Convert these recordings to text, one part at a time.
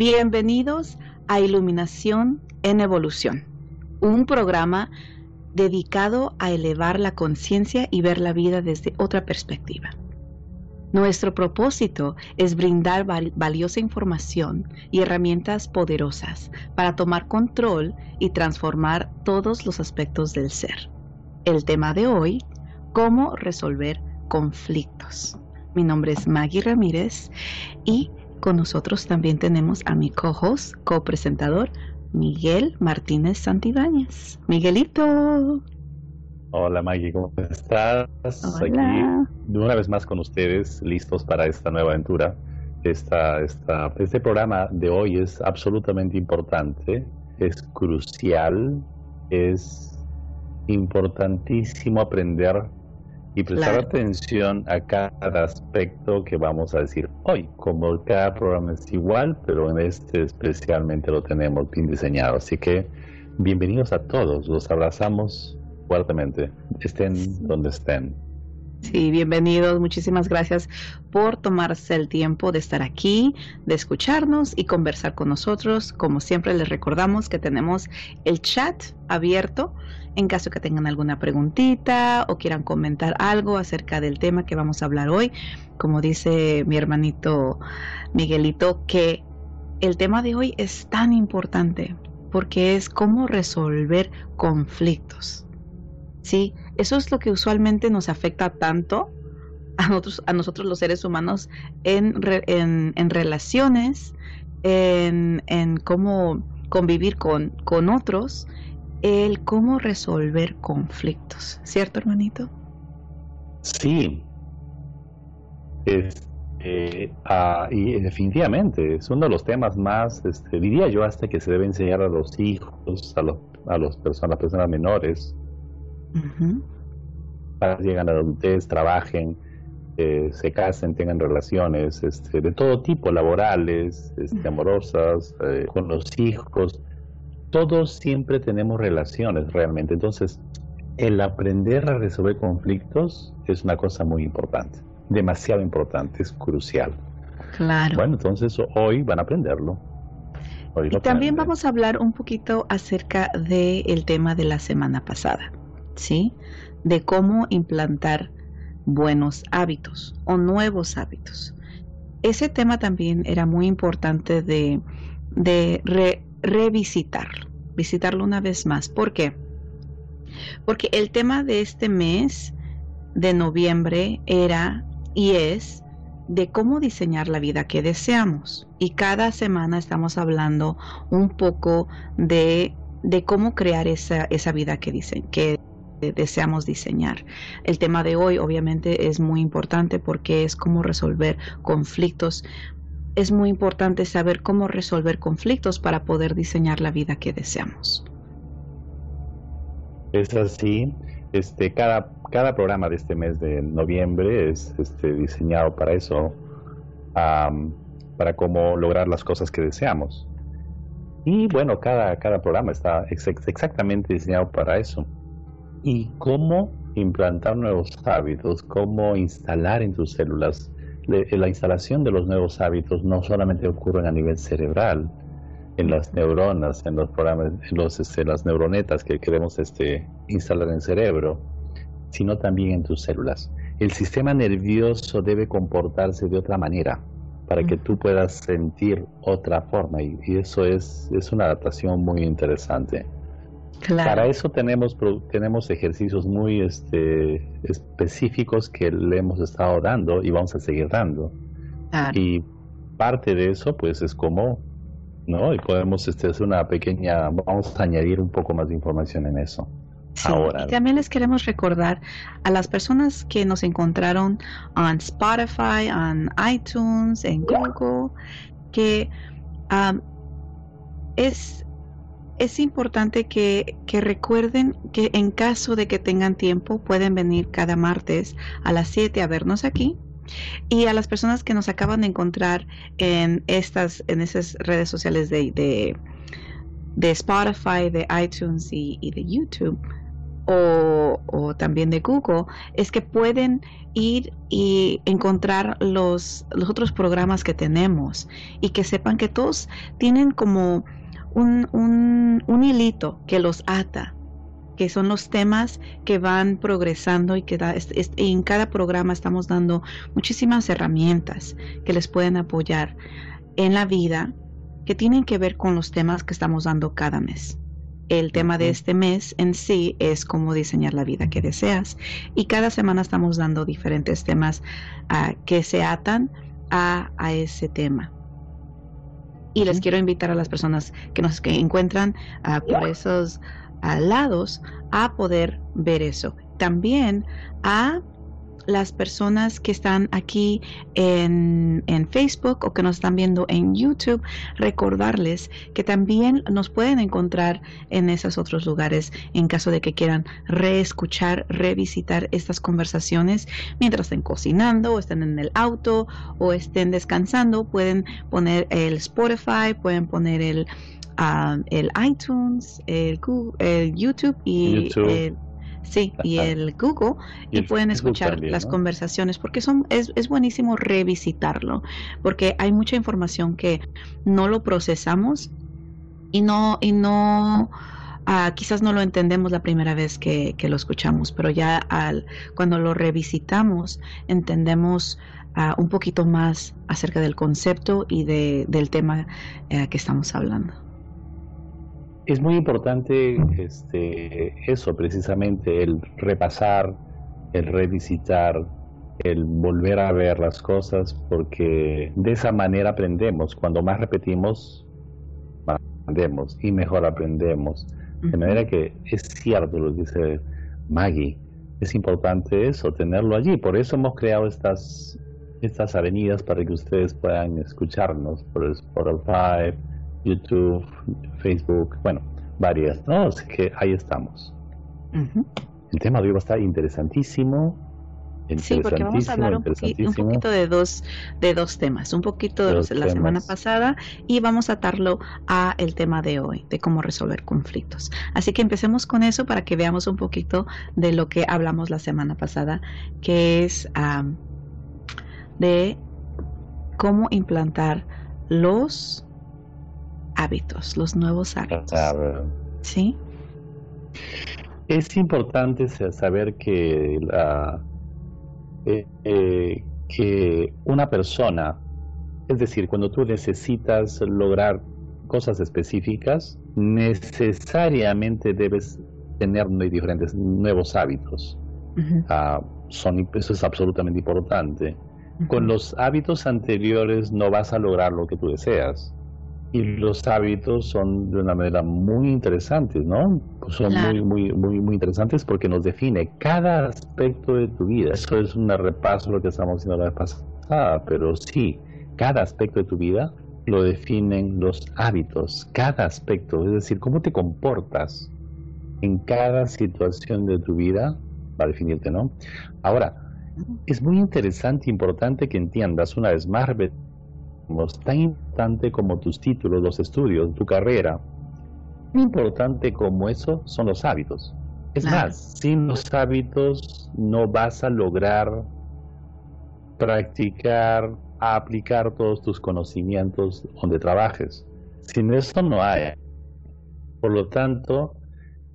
Bienvenidos a Iluminación en Evolución, un programa dedicado a elevar la conciencia y ver la vida desde otra perspectiva. Nuestro propósito es brindar valiosa información y herramientas poderosas para tomar control y transformar todos los aspectos del ser. El tema de hoy, cómo resolver conflictos. Mi nombre es Maggie Ramírez y con nosotros también tenemos a mi co-host, co-presentador, Miguel Martínez Santibáñez. Miguelito. Hola Maggie, ¿cómo estás? Hola. Aquí una vez más con ustedes, listos para esta nueva aventura. Esta, esta, este programa de hoy es absolutamente importante, es crucial, es importantísimo aprender y prestar atención a cada aspecto que vamos a decir hoy. Como cada programa es igual, pero en este especialmente lo tenemos bien diseñado. Así que bienvenidos a todos, los abrazamos fuertemente, estén donde estén. Sí, bienvenidos. Muchísimas gracias por tomarse el tiempo de estar aquí, de escucharnos y conversar con nosotros. Como siempre les recordamos que tenemos el chat abierto en caso que tengan alguna preguntita o quieran comentar algo acerca del tema que vamos a hablar hoy. Como dice mi hermanito Miguelito, que el tema de hoy es tan importante porque es cómo resolver conflictos. Sí, eso es lo que usualmente nos afecta tanto a nosotros, a nosotros los seres humanos en, en, relaciones, en, en, cómo convivir con, con otros el cómo resolver conflictos, ¿cierto, hermanito? Sí. Este, ah, y definitivamente es uno de los temas más, este, diría yo, hasta que se debe enseñar a los hijos, a, los, a los personas, personas menores, para que lleguen a la adultez, trabajen, eh, se casen, tengan relaciones este, de todo tipo, laborales, este, amorosas, eh, con los hijos todos siempre tenemos relaciones realmente. Entonces, el aprender a resolver conflictos es una cosa muy importante, demasiado importante, es crucial. Claro. Bueno, entonces hoy van a aprenderlo. y también vamos a hablar un poquito acerca del tema de la semana pasada, ¿sí? De cómo implantar buenos hábitos o nuevos hábitos. Ese tema también era muy importante de, de revisitarlo, visitarlo una vez más. ¿Por qué? Porque el tema de este mes de noviembre era y es de cómo diseñar la vida que deseamos. Y cada semana estamos hablando un poco de, de cómo crear esa, esa vida que, dicen, que deseamos diseñar. El tema de hoy obviamente es muy importante porque es cómo resolver conflictos es muy importante saber cómo resolver conflictos para poder diseñar la vida que deseamos. Es así. Este, cada, cada programa de este mes de noviembre es este, diseñado para eso, para cómo lograr las cosas que deseamos. Y bueno, cada, cada programa está exactamente diseñado para eso. Y cómo implantar nuevos hábitos, cómo instalar en tus células la instalación de los nuevos hábitos no solamente ocurre a nivel cerebral, en las neuronas, en los programas, en los, este, las neuronetas que queremos este, instalar en el cerebro, sino también en tus células. El sistema nervioso debe comportarse de otra manera para que tú puedas sentir otra forma y, y eso es, es una adaptación muy interesante. Para eso tenemos, tenemos ejercicios muy este, específicos que le hemos estado dando y vamos a seguir dando. Y parte de eso, pues, es como, ¿no? Y podemos este, hacer una pequeña, vamos a añadir un poco más de información en eso. Ahora. Y también les queremos recordar a las personas que nos encontraron en Spotify, en iTunes, en Google, que um, es es importante que, recuerden que en caso de que tengan tiempo pueden venir cada martes a las 7 a vernos aquí. Y a las personas que nos acaban de encontrar en estas, en esas redes sociales de, de, Spotify, de iTunes y, de YouTube, o, también de Google es que pueden ir y encontrar los, los otros programas que tenemos y que sepan que todos tienen como un, un, hilito que los ata que son los temas que van progresando y que en cada programa estamos dando muchísimas herramientas que les pueden apoyar en la vida que tienen que ver con los temas que estamos dando cada mes. El tema de este mes en sí es cómo diseñar la vida que deseas y cada semana estamos dando diferentes temas ah, que se atan a, ese tema. Y les quiero invitar a las personas que nos que encuentran ah, por esos ah, lados a poder ver eso. También a las personas que están aquí en, en, Facebook o que nos están viendo en YouTube, recordarles que también nos pueden encontrar en esos otros lugares en caso de que quieran reescuchar, revisitar estas conversaciones mientras estén cocinando o estén en el auto o estén descansando. Pueden poner el Spotify, pueden poner el, ah, el iTunes, el, el YouTube y el Sí, y el Google, y, pueden escuchar las conversaciones, porque son, es, es buenísimo revisitarlo, porque hay mucha información que no lo procesamos y no, y no, ah, quizás no lo entendemos la primera vez que, lo escuchamos, pero ya al, cuando lo revisitamos, entendemos ah, un poquito más acerca del concepto y de, del tema eh, que estamos hablando es muy importante este, eso, precisamente, el repasar, el revisitar, el volver a ver las cosas, porque de esa manera aprendemos. Cuando más repetimos, más aprendemos y mejor aprendemos. De manera que es cierto lo que dice Maggie, es importante eso, tenerlo allí. Por eso hemos creado estas, estas avenidas para que ustedes puedan escucharnos por Spotify, YouTube, Facebook, bueno, varias, ¿no? Así que ahí estamos. El tema de hoy va a estar interesantísimo. Sí, porque vamos a hablar un, poquito de dos, de dos temas, un poquito de, la semana pasada y vamos a atarlo a el tema de hoy, de cómo resolver conflictos. Así que empecemos con eso para que veamos un poquito de lo que hablamos la semana pasada, que es de cómo implantar los hábitos, los nuevos hábitos. ¿Sí? Es importante saber que, la, eh, eh, que una persona, es decir, cuando tú necesitas lograr cosas específicas, necesariamente debes tener diferentes nuevos hábitos. Ah, son, eso es absolutamente importante. Con los hábitos anteriores no vas a lograr lo que tú deseas y los hábitos son de una manera muy interesantes, ¿no? Son muy, muy, muy, muy interesantes porque nos define cada aspecto de tu vida. Eso es un repaso de lo que estamos haciendo la vez pasada, pero sí, cada aspecto de tu vida lo definen los hábitos, cada aspecto, es decir, cómo te comportas en cada situación de tu vida va a definirte, ¿no? Ahora, es muy interesante e importante que entiendas una vez más tan importante como tus títulos, los estudios, tu carrera, tan importante como eso son los hábitos. Es más, sin los hábitos no vas a lograr practicar, aplicar todos tus conocimientos donde trabajes. Sin eso no hay. Por lo tanto,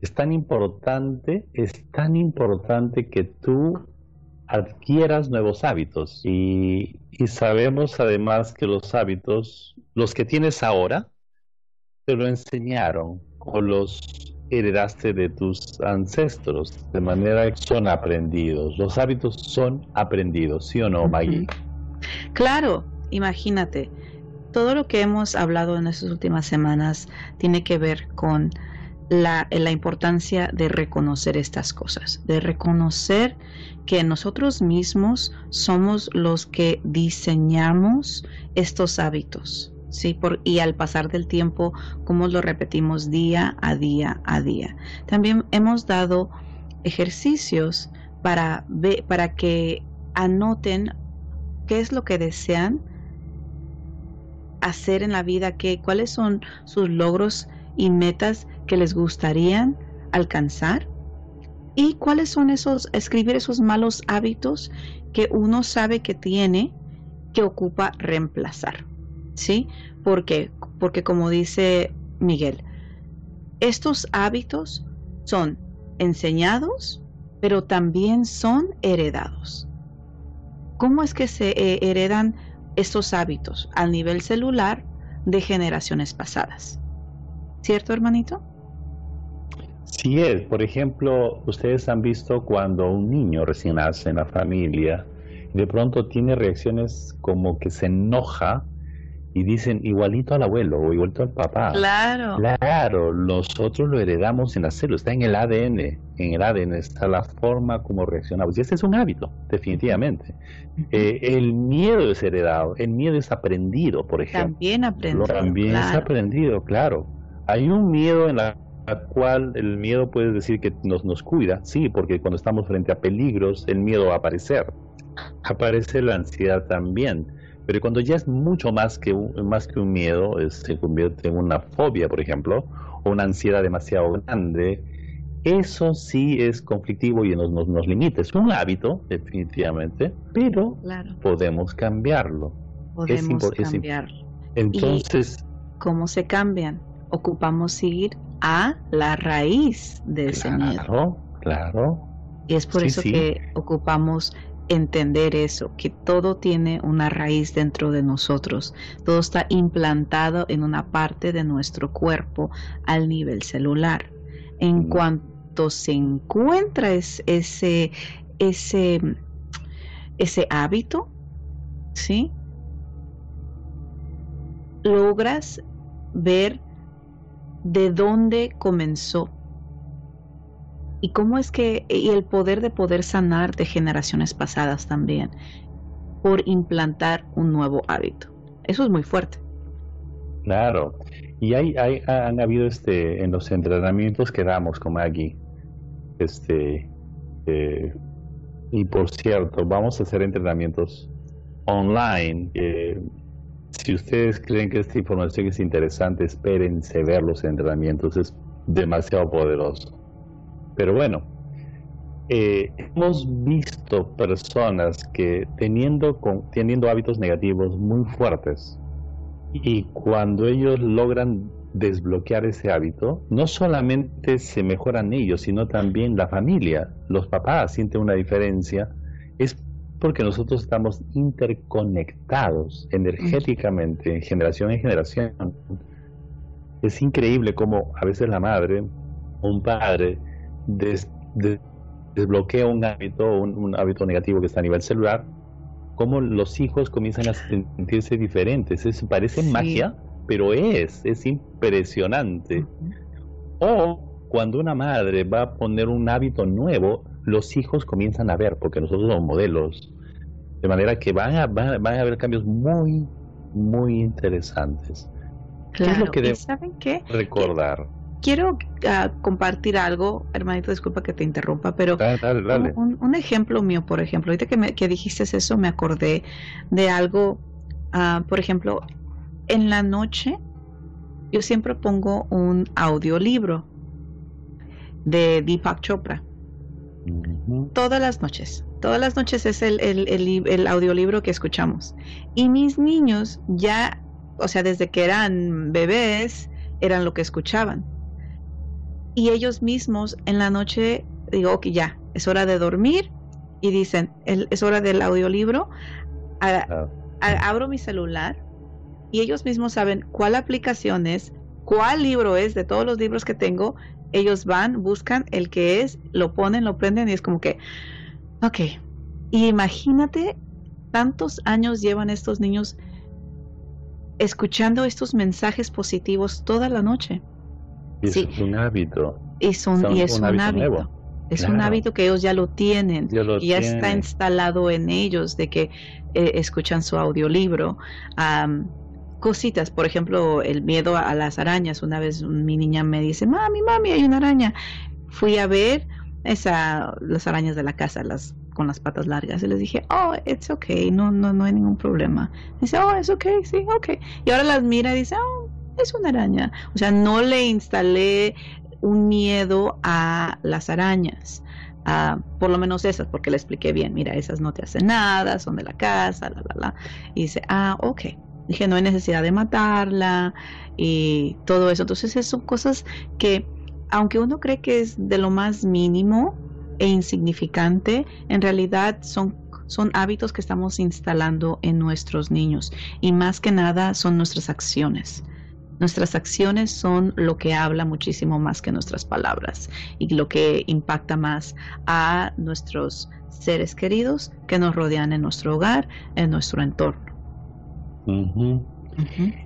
es tan importante, es tan importante que tú adquieras nuevos hábitos. Y, sabemos además que los hábitos, los que tienes ahora, te lo enseñaron o los heredaste de tus ancestros, de manera que son aprendidos. Los hábitos son aprendidos, ¿sí o no, Maggie? Claro, imagínate, todo lo que hemos hablado en estas últimas semanas tiene que ver con la, importancia de reconocer estas cosas, de reconocer que nosotros mismos somos los que diseñamos estos hábitos, ¿sí? Por, y al pasar del tiempo, como lo repetimos día a día a día. También hemos dado ejercicios para, para que anoten qué es lo que desean hacer en la vida, que, cuáles son sus logros y metas que les gustarían alcanzar ¿Y cuáles son esos, escribir esos malos hábitos que uno sabe que tiene que ocupa reemplazar? ¿Sí? ¿Por qué? Porque como dice Miguel, estos hábitos son enseñados, pero también son heredados. ¿Cómo es que se eh, heredan estos hábitos al nivel celular de generaciones pasadas? ¿Cierto, hermanito? Sí es. Por ejemplo, ustedes han visto cuando un niño recién nace en la familia, de pronto tiene reacciones como que se enoja y dicen igualito al abuelo o igualito al papá. Claro. Claro, nosotros lo heredamos en la célula, está en el ADN. En el ADN está la forma como reaccionamos. Y ese es un hábito, definitivamente. Eh, el miedo es heredado, el miedo es aprendido, por ejemplo. También aprendido. También es aprendido, claro. Hay un miedo en la cual el miedo puede decir que nos, nos cuida, sí, porque cuando estamos frente a peligros, el miedo va a aparecer. Aparece la ansiedad también pero cuando ya es mucho más que un, más que un miedo, se convierte en una fobia, por ejemplo, o una ansiedad demasiado grande, eso sí es conflictivo y nos, nos, limita. Es un hábito, definitivamente, pero podemos cambiarlo. Podemos cambiarlo. Entonces... ¿Cómo se cambian? Ocupamos ir a la raíz de ese miedo. Claro, claro. Y es por eso que ocupamos entender eso, que todo tiene una raíz dentro de nosotros, todo está implantado en una parte de nuestro cuerpo al nivel celular. En cuanto se encuentra ese, ese, ese hábito, ¿sí? Logras ver de dónde comenzó y cómo es que, y el poder de poder sanar de generaciones pasadas también, por implantar un nuevo hábito. Eso es muy fuerte. Claro. Y hay, hay, han habido este, en los entrenamientos que damos como aquí, este, eh, y por cierto, vamos a hacer entrenamientos online. Si ustedes creen que esta información es interesante, espérense ver los entrenamientos, es demasiado poderoso. Pero bueno, eh, hemos visto personas que teniendo, teniendo hábitos negativos muy fuertes y cuando ellos logran desbloquear ese hábito, no solamente se mejoran ellos, sino también la familia, los papás sienten una diferencia, es porque nosotros estamos interconectados energéticamente, generación en generación. Es increíble cómo a veces la madre, un padre, desbloquea un hábito, un, hábito negativo que está a nivel celular, como los hijos comienzan a sentirse diferentes. Es, parece magia, pero es, es impresionante. O cuando una madre va a poner un hábito nuevo, los hijos comienzan a ver, porque nosotros somos modelos. De manera que van a, van, a haber cambios muy, muy interesantes. ¿Qué es lo que debemos recordar? quiero ah, compartir algo, hermanito, disculpa que te interrumpa, pero Un, ejemplo mío, por ejemplo, ahorita que, me, que dijiste eso, me acordé de algo, ah, por ejemplo, en la noche yo siempre pongo un audiolibro de Deepak Chopra. Todas las noches, todas las noches es el, el, el, el audiolibro que escuchamos. Y mis niños ya, o sea, desde que eran bebés, eran lo que escuchaban y ellos mismos en la noche digo, ok, ya, es hora de dormir y dicen, es hora del audiolibro, abro mi celular y ellos mismos saben cuál aplicación es, cuál libro es de todos los libros que tengo, ellos van, buscan el que es, lo ponen, lo prenden y es como que, ok, y imagínate tantos años llevan estos niños escuchando estos mensajes positivos toda la noche. Es un hábito. Y, son, y es un, hábito. Es un hábito que ellos ya lo tienen. ya está instalado en ellos de que eh, escuchan su audiolibro. cositas, por ejemplo, el miedo a, las arañas. Una vez mi niña me dice, mami, mami, hay una araña. Fui a ver esa, las arañas de la casa, las con las patas largas. Y les dije, oh, it's okay, no, no, no hay ningún problema. dice, oh, it's okay, sí, okay. Y ahora las mira y dice, oh, es una araña. O sea, no le instalé un miedo a las arañas. por lo menos esas, porque le expliqué bien, mira, esas no te hacen nada, son de la casa, la, la, la. Y dice, ah, ok. Dije, no hay necesidad de matarla y todo eso. Entonces, son cosas que, aunque uno cree que es de lo más mínimo e insignificante, en realidad son son hábitos que estamos instalando en nuestros niños y más que nada son nuestras acciones. Nuestras acciones son lo que habla muchísimo más que nuestras palabras y lo que impacta más a nuestros seres queridos que nos rodean en nuestro hogar, en nuestro entorno.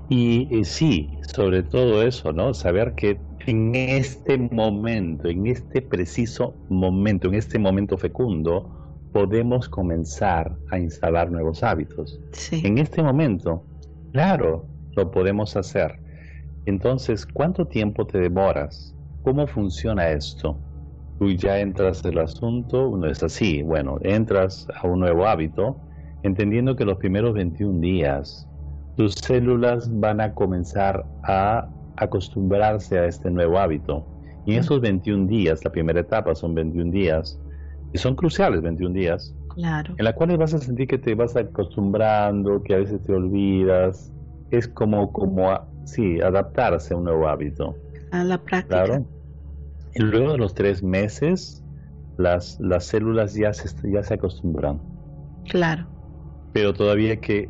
Y eh, sí, sobre todo eso, ¿no? Saber que en este momento, en este preciso momento, en este momento fecundo, podemos comenzar a instalar nuevos hábitos. En este momento, claro, lo podemos hacer. Entonces, ¿cuánto tiempo te demoras? ¿Cómo funciona esto? Tú ya entras el asunto, no es así, bueno, entras a un nuevo hábito, entendiendo que los primeros 21 días tus células van a comenzar a acostumbrarse a este nuevo hábito. Y en esos 21 días, la primera etapa son 21 días, y son cruciales 21 días, claro. en la cuales vas a sentir que te vas acostumbrando, que a veces te olvidas. Es como, como sí, adaptarse a un nuevo hábito. A la práctica. Claro. Y luego de los tres meses, las, las células ya se, ya se acostumbran. Claro. Pero todavía que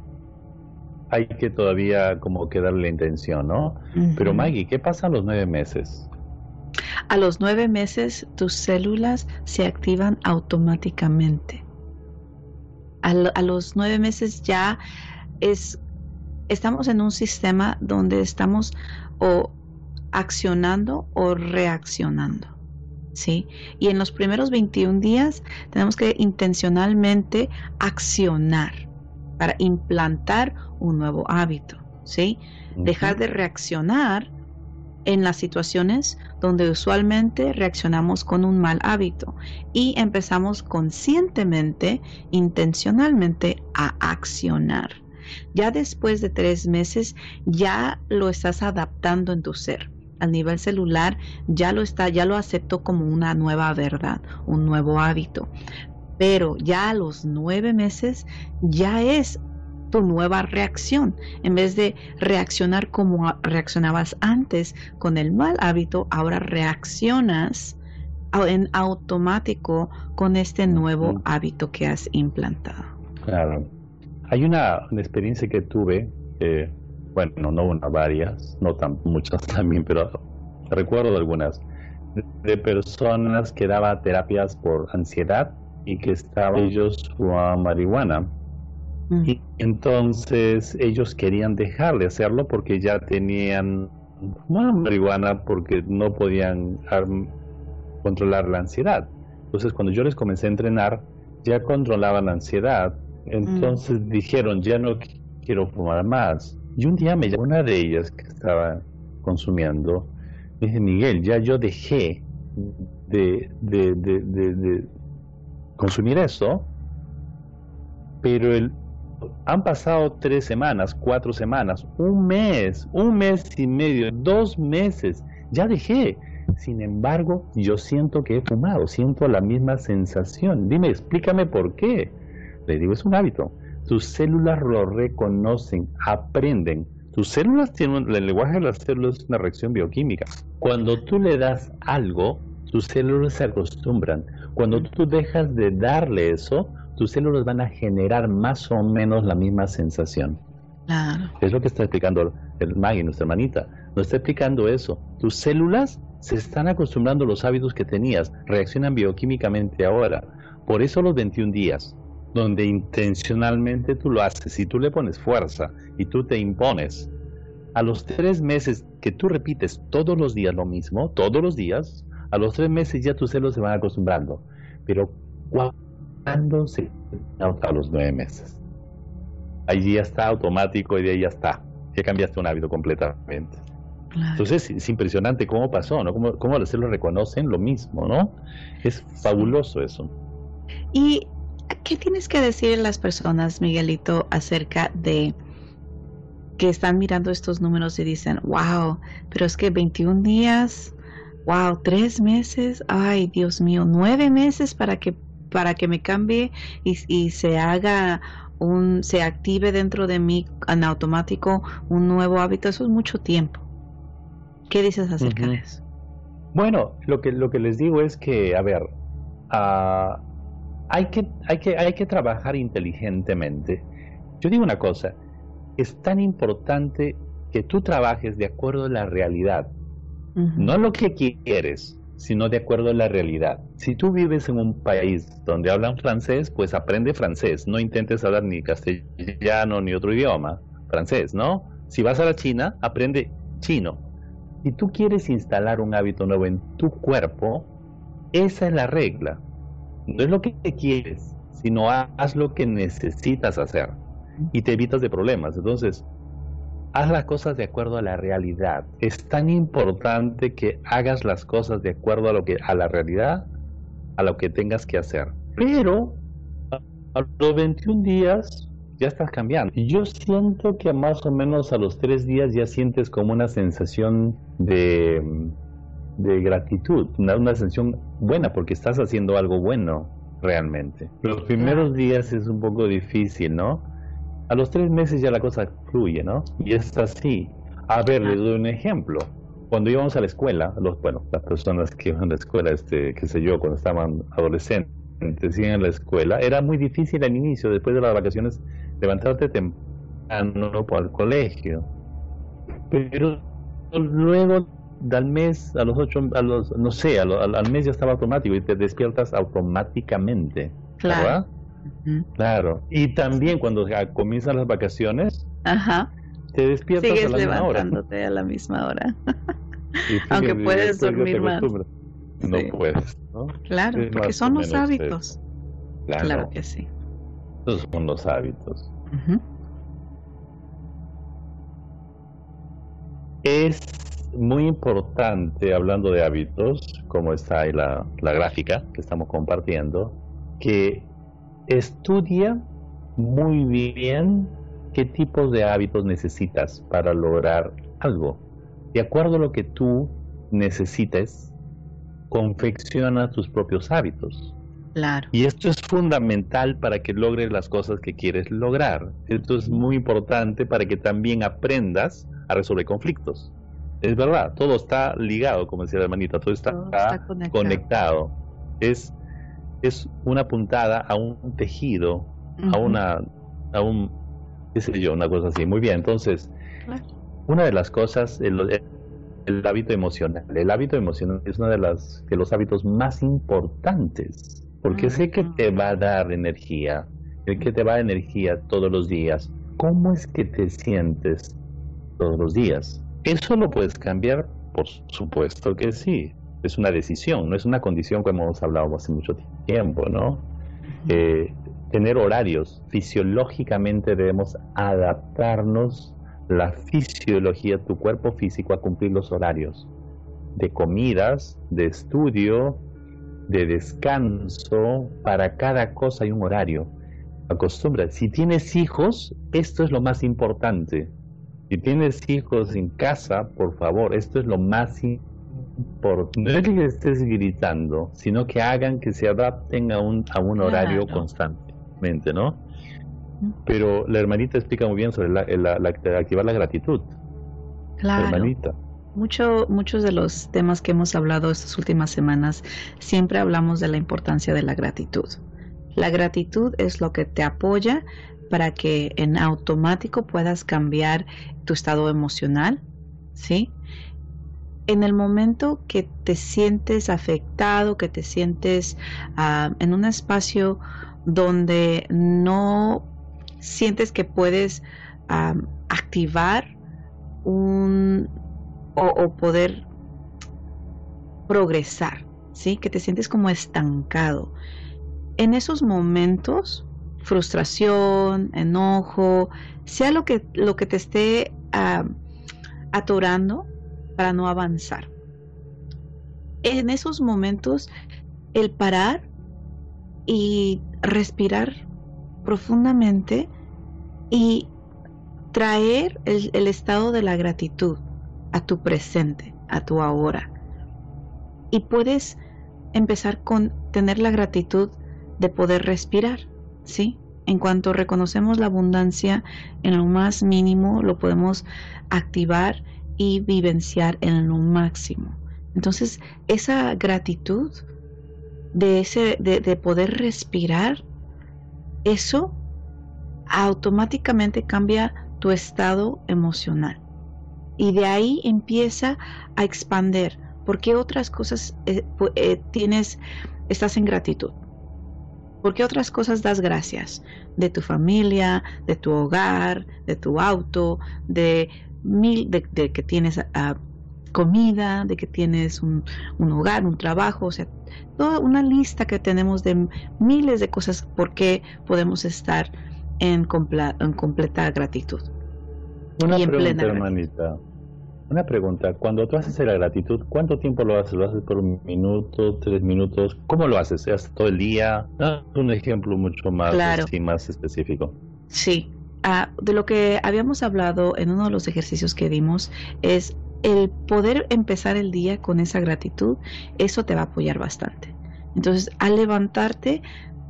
hay que todavía como que darle intención, ¿no? Pero Maggie, ¿qué pasa a los nueve meses? A los nueve meses tus células se activan automáticamente. A, a los nueve meses ya es estamos en un sistema donde estamos o accionando o reaccionando. ¿Sí? Y en los primeros 21 días tenemos que intencionalmente accionar para implantar un nuevo hábito, ¿sí? Dejar de reaccionar en las situaciones donde usualmente reaccionamos con un mal hábito y empezamos conscientemente, intencionalmente a accionar. Ya después de tres meses ya lo estás adaptando en tu ser. Al nivel celular ya lo está, ya lo acepto como una nueva verdad, un nuevo hábito. Pero ya a los nueve meses ya es tu nueva reacción. En vez de reaccionar como reaccionabas antes con el mal hábito, ahora reaccionas en automático con este nuevo hábito que has implantado. Claro. Hay una, experiencia que tuve, bueno, no una, varias, no tan muchas también, pero recuerdo algunas, de, personas que daban terapias por ansiedad y que estaban ellos fumaban marihuana. Mm. Y entonces ellos querían dejar de hacerlo porque ya tenían marihuana porque no podían controlar la ansiedad. Entonces cuando yo les comencé a entrenar, ya controlaban la ansiedad entonces mm. dijeron, ya no quiero fumar más. Y un día me llamó una de ellas que estaba consumiendo. Me dice, Miguel, ya yo dejé de, de, de, consumir eso, pero han pasado tres semanas, cuatro semanas, un mes, un mes y medio, dos meses, ya dejé. Sin embargo, yo siento que he fumado, siento la misma sensación. Dime, explícame por qué. Le digo, es un hábito. Tus células lo reconocen, aprenden. Tus células tienen, el lenguaje de las células es una reacción bioquímica. Cuando tú le das algo, tus células se acostumbran. Cuando tú dejas de darle eso, tus células van a generar más o menos la misma sensación. Es lo que está explicando el Maggie, nuestra hermanita. Nos está explicando eso. Tus células se están acostumbrando a los hábitos que tenías, reaccionan bioquímicamente ahora. Por eso los 21 días donde intencionalmente tú lo haces y tú le pones fuerza y tú te impones, a los tres meses que tú repites todos los días lo mismo, todos los días, a los tres meses ya tus celos se van acostumbrando. Pero cuando se a los nueve meses, allí ya está automático y de ahí ya está, ya cambiaste un hábito completamente. Entonces es impresionante cómo pasó, ¿no? Cómo, cómo los celos reconocen lo mismo, ¿no? Es fabuloso eso. Y ¿Qué tienes que decir a las personas, Miguelito, acerca de que están mirando estos números y dicen, wow, pero es que 21 días wow, tres meses, ay Dios mío, nueve meses para que para que me cambie y, y se haga un, se active dentro de mí en automático un nuevo hábito, eso es mucho tiempo. ¿Qué dices acerca de eso? Bueno, lo que, lo que les digo es que, a ver, uh, hay, que, hay, que, hay que trabajar inteligentemente. Yo digo una cosa, es tan importante que tú trabajes de acuerdo a la realidad, no lo que quieres, sino de acuerdo a la realidad. Si tú vives en un país donde hablan francés, pues aprende francés, no intentes hablar ni castellano ni otro idioma, francés, ¿no? Si vas a la China, aprende chino. Si tú quieres instalar un hábito nuevo en tu cuerpo, esa es la regla. No es lo que quieres, sino haz lo que necesitas hacer y te evitas de problemas. Entonces, haz las cosas de acuerdo a la realidad. Es tan importante que hagas las cosas de acuerdo a lo que a la realidad, a lo que tengas que hacer. Pero a los 21 días ya estás cambiando. Y yo siento que más o menos a los tres días ya sientes como una sensación de, de gratitud, una, una sensación buena porque estás haciendo algo bueno realmente. Los primeros días es un poco difícil, ¿no? A los tres meses ya la cosa fluye, ¿no? Y es así. A ver, les doy un ejemplo. Cuando íbamos a la escuela, los, bueno, las personas que iban a la escuela, este, qué sé yo, cuando estaban adolescentes, iban a la escuela, era muy difícil al inicio, después de las vacaciones, levantarte temprano para el colegio. Pero luego al mes, a los ocho, a los, no sé, al, mes ya estaba automático y te despiertas automáticamente. Claro. ¿verdad? Claro. Y también cuando comienzan las vacaciones, te despiertas Sigues a la misma hora. levantándote a la misma hora. Aunque puedes dormir más. No puedes, Claro, porque son los hábitos. Claro. que sí. Esos son los hábitos. Es muy importante, hablando de hábitos, como está ahí la, la gráfica que estamos compartiendo, que Estudia muy bien qué tipos de hábitos necesitas para lograr algo. De acuerdo a lo que tú necesites, confecciona tus propios hábitos. Claro. Y esto es fundamental para que logres las cosas que quieres lograr. Esto es muy importante para que también aprendas a resolver conflictos. Es verdad, todo está ligado, como decía la hermanita, todo está, conectado. conectado. Es es una puntada a un tejido, a una, a un, qué sé yo, una cosa así. Muy bien, entonces, una de las cosas, el, el, hábito emocional. El hábito emocional es uno de, las, de los hábitos más importantes, porque sé que te va a dar energía, el que te va a dar energía todos los días. ¿Cómo es que te sientes todos los días? ¿Eso lo puedes cambiar? Por supuesto que sí es una decisión, no es una condición como hemos hablado hace mucho tiempo, ¿no? Eh, tener horarios, fisiológicamente debemos adaptarnos la fisiología de tu cuerpo físico a cumplir los horarios de comidas, de estudio, de descanso, para cada cosa hay un horario. Acostumbra, si tienes hijos, esto es lo más importante. Si tienes hijos en casa, por favor, esto es lo más importante por, no es que estés gritando, sino que hagan que se adapten a un, a un horario constantemente, ¿no? Pero la hermanita explica muy bien sobre la, activar la gratitud. Claro. hermanita. Mucho, muchos de los temas que hemos hablado estas últimas semanas, siempre hablamos de la importancia de la gratitud. La gratitud es lo que te apoya para que en automático puedas cambiar tu estado emocional, ¿sí? En el momento que te sientes afectado, que te sientes ah, en un espacio donde no sientes que puedes ah, activar un o, poder progresar, ¿sí? Que te sientes como estancado. En esos momentos, frustración, enojo, sea lo que, lo que te esté ah, atorando, para no avanzar. En esos momentos, el parar y respirar profundamente y traer el, estado de la gratitud a tu presente, a tu ahora. Y puedes empezar con tener la gratitud de poder respirar, ¿sí? En cuanto reconocemos la abundancia en lo más mínimo, lo podemos activar y vivenciar en lo máximo. Entonces, esa gratitud de, ese, de, de poder respirar, eso automáticamente cambia tu estado emocional. Y de ahí empieza a expander. porque otras cosas eh, eh, tienes, estás en gratitud? ¿Por qué otras cosas das gracias? De tu familia, de tu hogar, de tu auto, de mil, de, que tienes ah, comida, de que tienes un, hogar, un trabajo, o sea, toda una lista que tenemos de miles de cosas por qué podemos estar en, en completa gratitud. Una pregunta, hermanita. Una pregunta. Cuando tú haces la gratitud, ¿cuánto tiempo lo haces? ¿Lo haces por un minuto, tres minutos? ¿Cómo lo haces? ¿Haces todo el día? un ejemplo mucho más, más específico. Sí. Ah, de lo que habíamos hablado en uno de los ejercicios que dimos es el poder empezar el día con esa gratitud, eso te va a apoyar bastante. Entonces, al levantarte,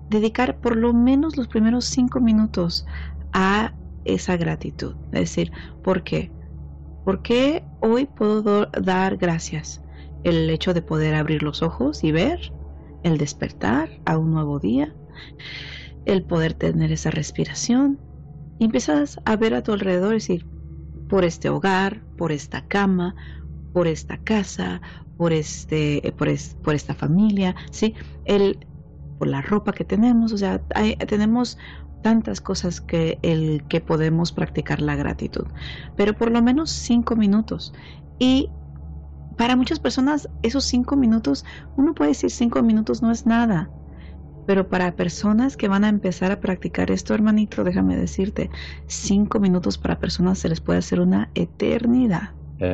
dedicar por lo menos los primeros cinco minutos a esa gratitud. Es decir, ¿por qué? ¿Por qué hoy puedo dar gracias? El hecho de poder abrir los ojos y ver, el despertar a un nuevo día, el poder tener esa respiración. Empiezas a ver a tu alrededor y decir, por este hogar, por esta cama, por esta casa, por este, por, por esta familia, ¿sí? El, por la ropa que tenemos, o sea, tenemos tantas cosas que el que podemos practicar la gratitud, pero por lo menos cinco minutos. Y para muchas personas esos cinco minutos, uno puede decir cinco minutos no es nada, pero para personas que van a empezar a practicar esto, hermanito, déjame decirte, cinco minutos para personas se les puede hacer una eternidad.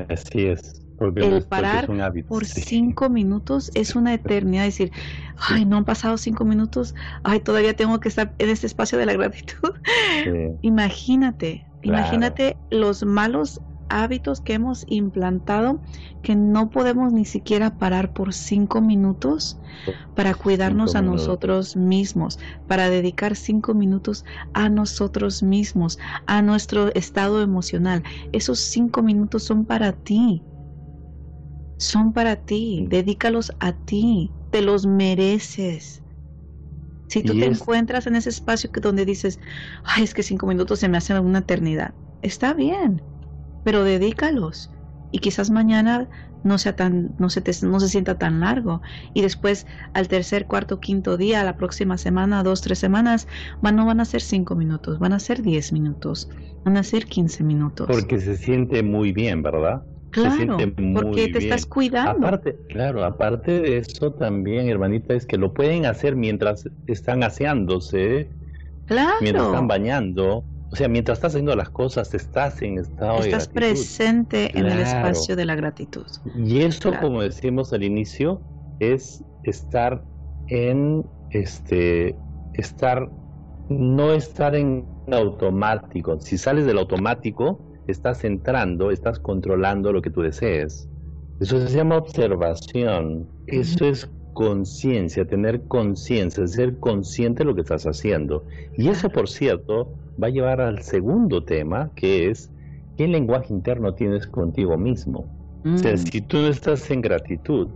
Así es el parar por cinco minutos es una eternidad. Decir, ay, no han pasado cinco minutos, ay, todavía tengo que estar en este espacio de la gratitud. Imagínate, imagínate los malos hábitos que hemos implantado que no podemos ni siquiera parar por cinco minutos para cuidarnos a nosotros mismos, para dedicar cinco minutos a nosotros mismos, a nuestro estado emocional. Esos cinco minutos son para ti. Son para ti, dedícalos a ti, te los mereces. Si tú te encuentras en ese espacio que donde dices, ay, es que cinco minutos se me hacen una eternidad, está bien, pero dedícalos y quizás mañana no sea tan, no se no se sienta tan largo y después al tercer, cuarto, quinto día, la próxima semana, dos, tres semanas, van, no van a ser cinco minutos, van a ser diez minutos, van a ser quince minutos. Porque se siente muy bien, ¿verdad? Claro, porque te estás cuidando. Aparte, claro, aparte de eso también, hermanita, es que lo pueden hacer mientras están aseándose, claro. mientras están bañando. O sea, mientras estás haciendo las cosas, estás en estado de Estás presente en el espacio de la gratitud. Y eso, como decimos al inicio, es estar en este estar no estar en automático. Si sales del automático, estás entrando, estás controlando lo que tú desees. Eso se llama observación. Eso es conciencia, tener conciencia, ser consciente de lo que estás haciendo. Y eso, por cierto, va a llevar al segundo tema, que es qué lenguaje interno tienes contigo mismo. O sea, mm. si tú no estás en gratitud,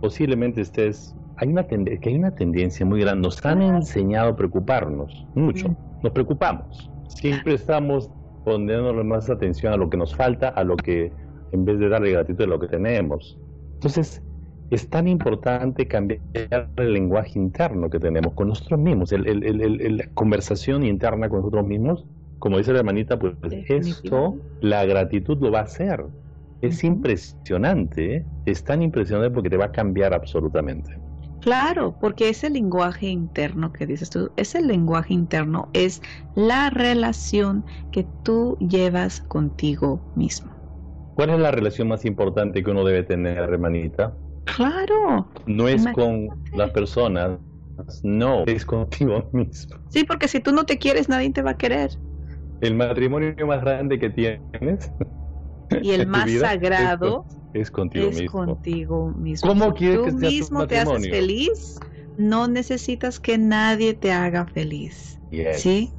posiblemente estés... Hay una, que hay una tendencia muy grande. Nos han enseñado a preocuparnos mucho. Mm. Nos preocupamos. Siempre estamos poniéndole más atención a lo que nos falta, a lo que, en vez de darle gratitud a lo que tenemos. Entonces, es tan importante cambiar el lenguaje interno que tenemos con nosotros mismos, el, la conversación interna con nosotros mismos. Como dice la hermanita, pues esto, la gratitud lo va a hacer. Es impresionante, ¿eh? es tan impresionante porque te va a cambiar absolutamente. Claro, porque ese lenguaje interno que dices tú, ese lenguaje interno es la relación que tú llevas contigo mismo. ¿Cuál es la relación más importante que uno debe tener, hermanita? Claro. No es con las personas, no, es contigo mismo. Sí, porque si tú no te quieres, nadie te va a querer. El matrimonio más grande que tienes. Y el más sagrado Es contigo es mismo. contigo mismo. ¿Cómo quieres tú que sea mismo tu te haces feliz, no necesitas que nadie te haga feliz. Yes. ¿Sí?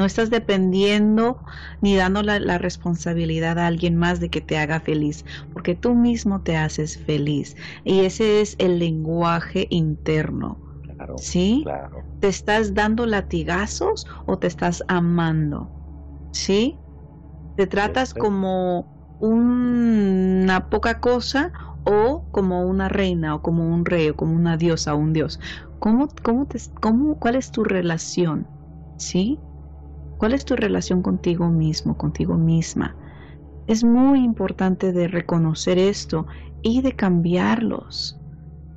No estás dependiendo ni dando la, la responsabilidad a alguien más de que te haga feliz, porque tú mismo te haces feliz. Y ese es el lenguaje interno. Claro, ¿Sí? claro. ¿Te estás dando latigazos o te estás amando? ¿Sí? ¿Te tratas como una poca cosa o como una reina o como un rey o como una diosa o un dios? ¿Cómo, cómo te, cómo, ¿Cuál es tu relación? ¿Sí? ¿Cuál es tu relación contigo mismo, contigo misma? Es muy importante de reconocer esto y de cambiarlos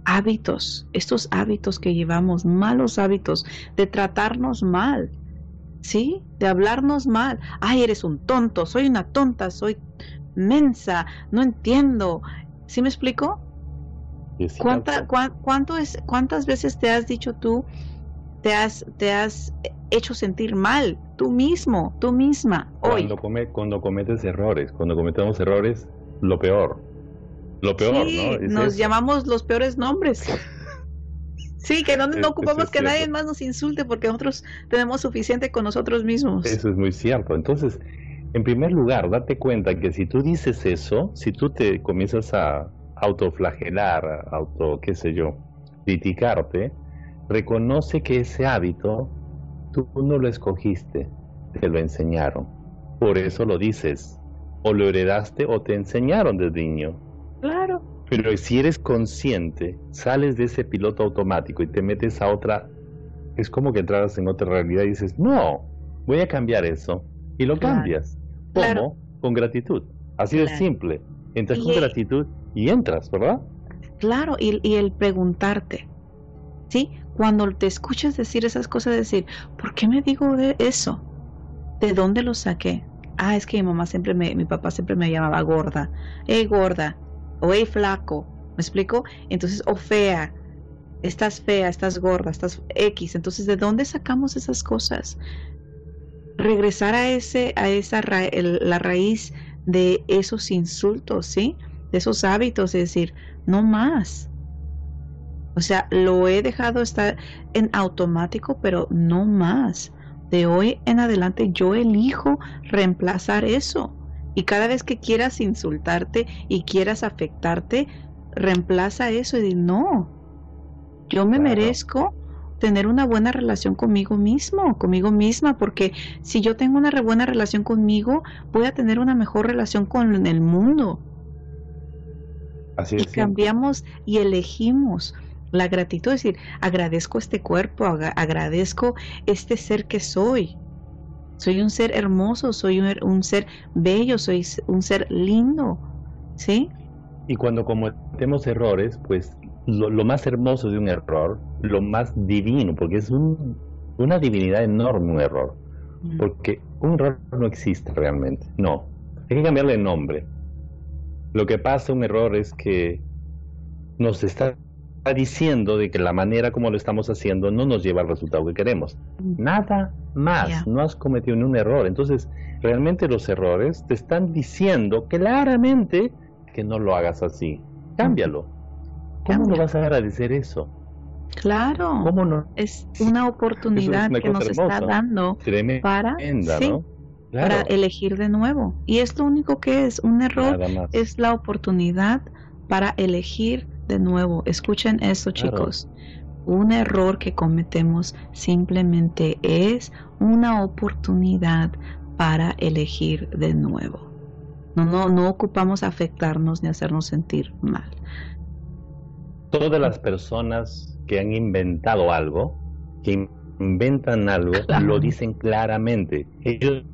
hábitos, estos hábitos que llevamos, malos hábitos, de tratarnos mal, ¿sí? De hablarnos mal. Ay, eres un tonto, soy una tonta, soy mensa, no entiendo. ¿Sí me explico? ¿Cuánta, cuánto es, ¿Cuántas veces te has dicho tú, te has, te has hecho sentir mal, tú mismo, tú misma, hoy? Cuando, come- cuando cometes errores, cuando cometemos errores, lo peor. Lo peor, Sí, ¿no? Es nos eso. llamamos los peores nombres. Sí, que no, no ocupamos es que nadie más nos insulte porque nosotros tenemos suficiente con nosotros mismos. Eso es muy cierto. Entonces, en primer lugar, date cuenta que si tú dices eso, si tú te comienzas a autoflagelar, auto, qué sé yo, criticarte, reconoce que ese hábito tú no lo escogiste, te lo enseñaron. Por eso lo dices. O lo heredaste o te enseñaron desde niño. Claro, Pero si eres consciente, sales de ese piloto automático y te metes a otra, es como que entraras en otra realidad y dices, no, voy a cambiar eso. Y lo Claro. cambias. ¿Cómo? Claro. Con gratitud. Así de simple. Entras Y- con gratitud y entras, ¿verdad? claro, y, y el preguntarte, ¿sí? Cuando te escuchas decir esas cosas, decir, ¿por qué me digo eso? ¿De dónde lo saqué? Ah, es que mi mamá siempre me, mi papá siempre me llamaba gorda. Hey, gorda. O hey, flaco. ¿Me explico? Entonces, o fea. Estás fea, estás gorda, estás X. Entonces, ¿de dónde sacamos esas cosas? Regresar a ese, a esa ra- la raíz de esos insultos, ¿sí? De esos hábitos, es decir, no más. O sea, lo he dejado estar en automático, pero no más. De hoy en adelante yo elijo reemplazar eso. Y cada vez que quieras insultarte y quieras afectarte, reemplaza eso y di, no, yo me Claro. merezco tener una buena relación conmigo mismo, conmigo misma, porque si yo tengo una re- buena relación conmigo, voy a tener una mejor relación con el mundo Así y es. simple. cambiamos y elegimos la gratitud, es decir, agradezco este cuerpo, agradezco este ser que soy. Soy un ser hermoso, soy un, un ser bello, soy un ser lindo, ¿sí? Y cuando cometemos errores, pues lo, lo más hermoso de un error, lo más divino, porque es un- una divinidad enorme un error. Porque un error no existe realmente. No. Hay que cambiarle el nombre. Lo que pasa un error es que nos está diciendo de que la manera como lo estamos haciendo no nos lleva al resultado que queremos. Nada más. No has cometido ni un error. Entonces, realmente los errores te están diciendo claramente que no lo hagas así. Cámbialo. ¿Cómo no vas a agradecer eso? Claro, ¿Cómo no? es una oportunidad una que nos está dando Tremenda, para, sí, ¿no? para elegir de nuevo. Y es lo único que es, un error es la oportunidad para elegir de nuevo. Escuchen esto, Claro. chicos. Un error que cometemos simplemente es una oportunidad para elegir de nuevo. No, no, no ocupamos afectarnos ni hacernos sentir mal. Todas las personas que han inventado algo, que inventan algo, Claro. lo dicen claramente. Ellos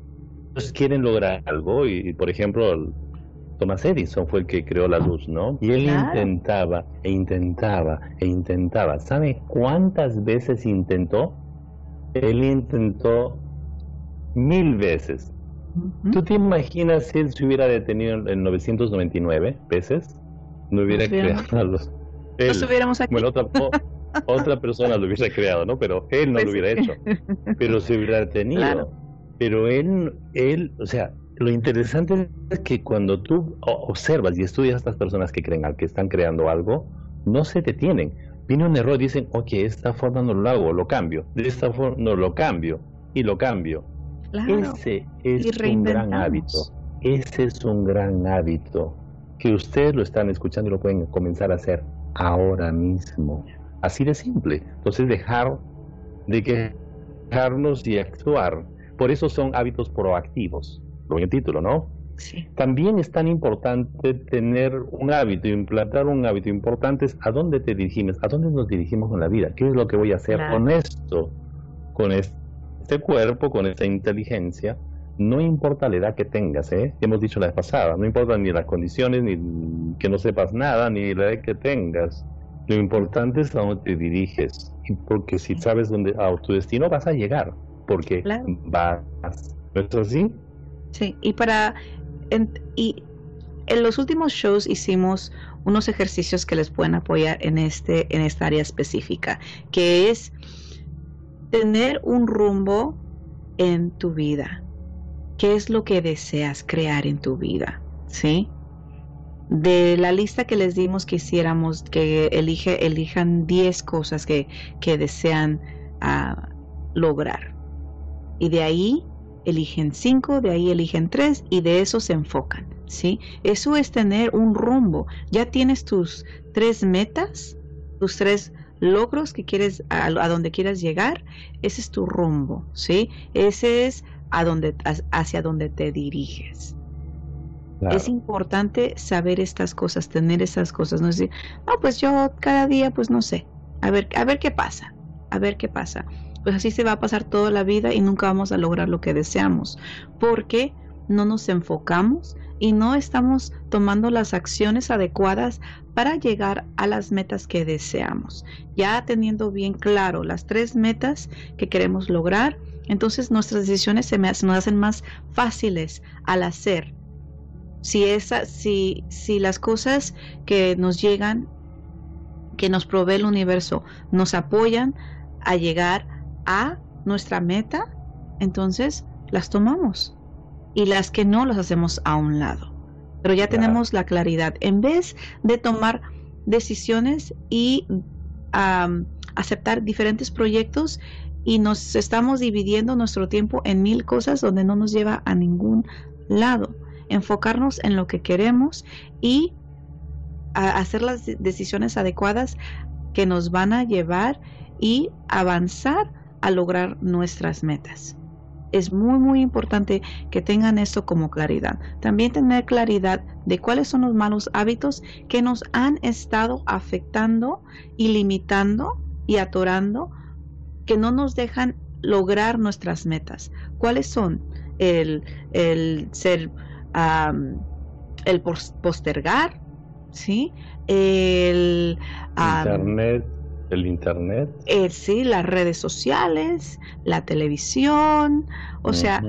quieren lograr algo y, por ejemplo, Thomas Edison fue el que creó la luz, ¿no? Y él Claro. intentaba e intentaba e intentaba. ¿Sabe cuántas veces intentó? Él intentó mil veces. Ujú. ¿Tú te imaginas si él se hubiera detenido en 999 veces? No hubiera Nos hubiéramos- creado la luz. Él, estuviéramos aquí. bueno, otra, otra persona lo hubiera creado, ¿no? Pero él no Pues lo hubiera hecho. Pero se hubiera detenido. Claro. Pero él, él, o sea, lo interesante es que cuando tú observas y estudias a estas personas que creen que están creando algo, no se detienen. Viene un error y dicen, ok, esta forma no lo hago, lo cambio. De esta forma no lo cambio y lo cambio. Ese es un gran hábito. Ese es un gran hábito que ustedes lo están escuchando y lo pueden comenzar a hacer ahora mismo. Así de simple. Entonces dejar de quejarnos y actuar. Por eso son hábitos proactivos. Lo en el título, ¿no? Sí. También es tan importante tener un hábito, implantar un hábito importante es a dónde te dirigimos, a dónde nos dirigimos con la vida, qué es lo que voy a hacer con esto, con este cuerpo, con esta inteligencia, no importa la edad que tengas, ¿eh? hemos dicho la vez pasada, no importa ni las condiciones, ni que no sepas nada, ni la edad que tengas. Lo importante es a dónde te diriges, porque si sabes dónde a tu destino vas a llegar, porque vas, ¿no es así? Sí, y para y en los últimos shows hicimos unos ejercicios que les pueden apoyar en este en esta área específica, que es tener un rumbo en tu vida. ¿Qué es lo que deseas crear en tu vida? ¿Sí? De la lista que les dimos que hiciéramos, que elige, elijan 10 cosas que, que desean uh, lograr. Y de ahí eligen cinco, de ahí eligen tres y de eso se enfocan, ¿sí? Eso es tener un rumbo. Ya tienes tus tres metas, tus tres logros que quieres, a, donde quieras llegar, ese es tu rumbo, ¿sí? Ese es a donde, hacia donde te diriges. Es importante saber estas cosas, tener esas cosas, no decir, no, pues yo cada día, pues no sé, a ver, a ver qué pasa, a ver qué pasa pues así se va a pasar toda la vida y nunca vamos a lograr lo que deseamos, porque no nos enfocamos y no estamos tomando las acciones adecuadas para llegar a las metas que deseamos. Ya teniendo bien claro las tres metas que queremos lograr, entonces nuestras decisiones se, nos hacen más fáciles al hacer. Si, esa, si, si las cosas que nos llegan, que nos provee el universo, nos apoyan a llegar a nuestra meta, entonces las tomamos. Y las que no, las hacemos a un lado. Pero ya tenemos la claridad. En vez de tomar decisiones y aceptar diferentes proyectos y nos estamos dividiendo nuestro tiempo en mil cosas donde no nos lleva a ningún lado. Enfocarnos en lo que queremos y hacer las decisiones adecuadas que nos van a llevar y avanzar a lograr nuestras metas. Es muy, muy importante que tengan esto como claridad. También tener claridad de cuáles son los malos hábitos que nos han estado afectando y limitando y atorando, que no nos dejan lograr nuestras metas. ¿Cuáles son? El, el ser, el postergar, ¿sí? El... Internet el Internet. Eh, sí, las redes sociales, la televisión, o sea,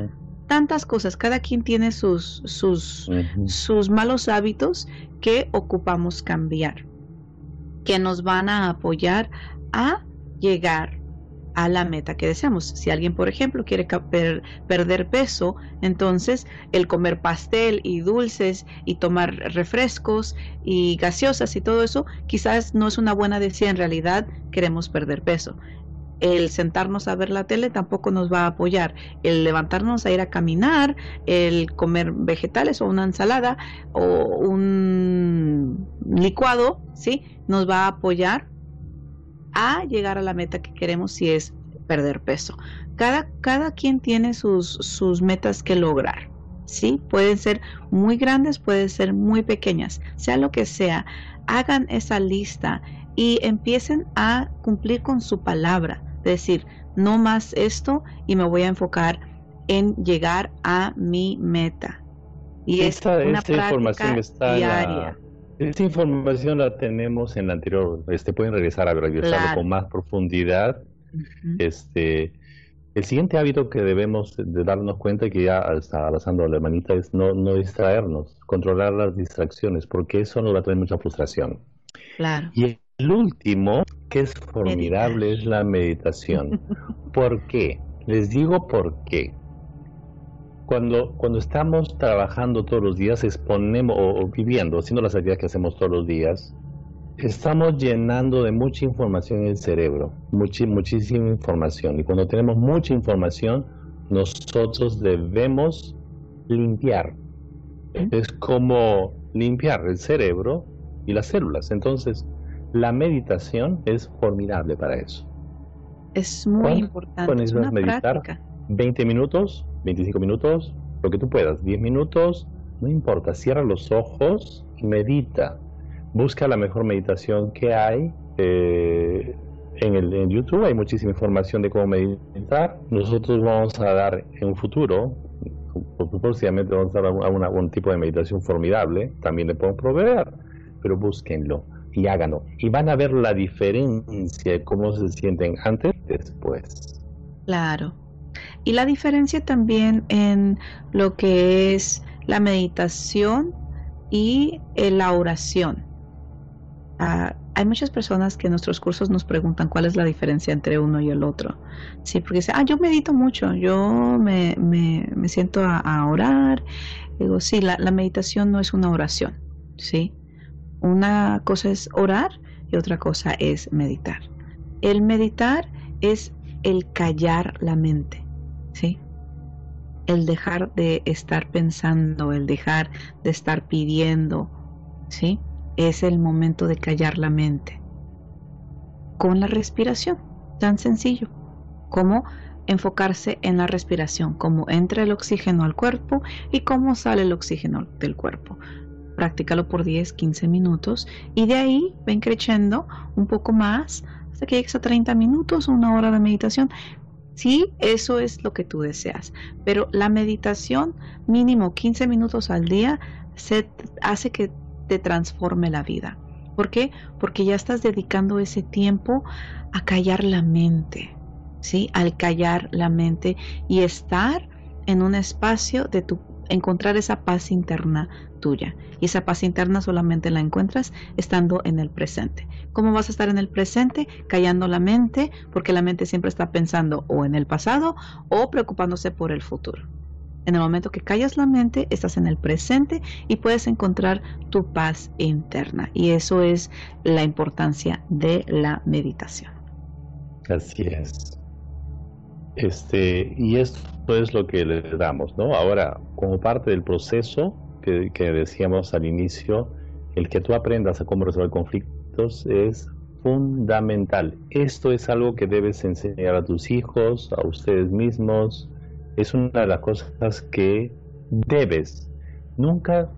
tantas cosas. Cada quien tiene sus, sus, sus malos hábitos que ocupamos cambiar, que nos van a apoyar a llegar a la meta que deseamos. Si alguien, por ejemplo, quiere perder peso, entonces el comer pastel y dulces y tomar refrescos y gaseosas y todo eso quizás no es una buena decisión. En realidad queremos perder peso. El sentarnos a ver la tele tampoco nos va a apoyar. El levantarnos a ir a caminar, el comer vegetales o una ensalada o un licuado, ¿sí? Nos va a apoyar a llegar a la meta que queremos si es perder peso. Cada, cada quien tiene sus, sus metas que lograr. ¿sí? Pueden ser muy grandes, pueden ser muy pequeñas, sea lo que sea. Hagan esa lista y empiecen a cumplir con su palabra. decir, no más esto y me voy a enfocar en llegar a mi meta. Y esta, es una práctica información está diaria. Esta información la tenemos en la anterior, este pueden regresar a revisarlo con más profundidad. Este el siguiente hábito que debemos de darnos cuenta que ya está avanzando la hermanita es no, no distraernos, controlar las distracciones, porque eso nos va a traer mucha frustración. Claro. Y el último, que es formidable, es la meditación. ¿Por qué? Les digo por qué. Cuando, cuando estamos trabajando todos los días, exponemos o, viviendo, haciendo las actividades que hacemos todos los días, estamos llenando de mucha información el cerebro, muchísima información. Y cuando tenemos mucha información, nosotros debemos limpiar. Es como limpiar el cerebro y las células. Entonces, la meditación es formidable para eso. Es muy importante. Es una meditar 20 minutos, 25 minutos, lo que tú puedas, 10 minutos, no importa, cierra los ojos y medita. Busca la mejor meditación que hay. Eh, en, el, en YouTube hay muchísima información de cómo meditar. Nosotros vamos a dar en un futuro, próximamente vamos a dar algún tipo de meditación formidable, también le podemos proveer, pero búsquenlo y háganlo. Y van a ver la diferencia de cómo se sienten antes y después. Claro. Y la diferencia también en lo que es la meditación y eh, la oración. Ah, hay muchas personas que en nuestros cursos nos preguntan cuál es la diferencia entre uno y el otro. Sí, porque dicen, ah, yo medito mucho, yo me, me, siento a, orar. Digo, sí, la, la meditación no es una oración, ¿sí? Una cosa es orar y otra cosa es meditar. El meditar es el callar la mente, ¿sí? El dejar de estar pensando, el dejar de estar pidiendo, ¿sí? Es el momento de callar la mente. Con la respiración, tan sencillo como enfocarse en la respiración, cómo entra el oxígeno al cuerpo y cómo sale el oxígeno del cuerpo practícalo por 10, 15 minutos y de ahí ven creciendo un poco más hasta que llegues a 30 minutos una hora de meditación. Sí, eso es lo que tú deseas, pero la meditación mínimo 15 minutos al día se hace que te transforme la vida. ¿Por qué? Porque ya estás dedicando ese tiempo a callar la mente, ¿sí? Al callar la mente y estar en un espacio de tu encontrar esa paz interna tuya. Y esa paz interna solamente la encuentras estando en el presente. ¿Cómo vas a estar en el presente? Callando la mente, porque la mente siempre está pensando o en el pasado o preocupándose por el futuro. En el momento que callas la mente, estás en el presente y puedes encontrar tu paz interna. Y eso es la importancia de la meditación. Así es. Este, y esto es lo que le damos, ¿no? Ahora, como parte del proceso que, decíamos al inicio, el que tú aprendas a cómo resolver conflictos es fundamental. Esto es algo que debes enseñar a tus hijos, a ustedes mismos. Es una de las cosas que debes. Nunca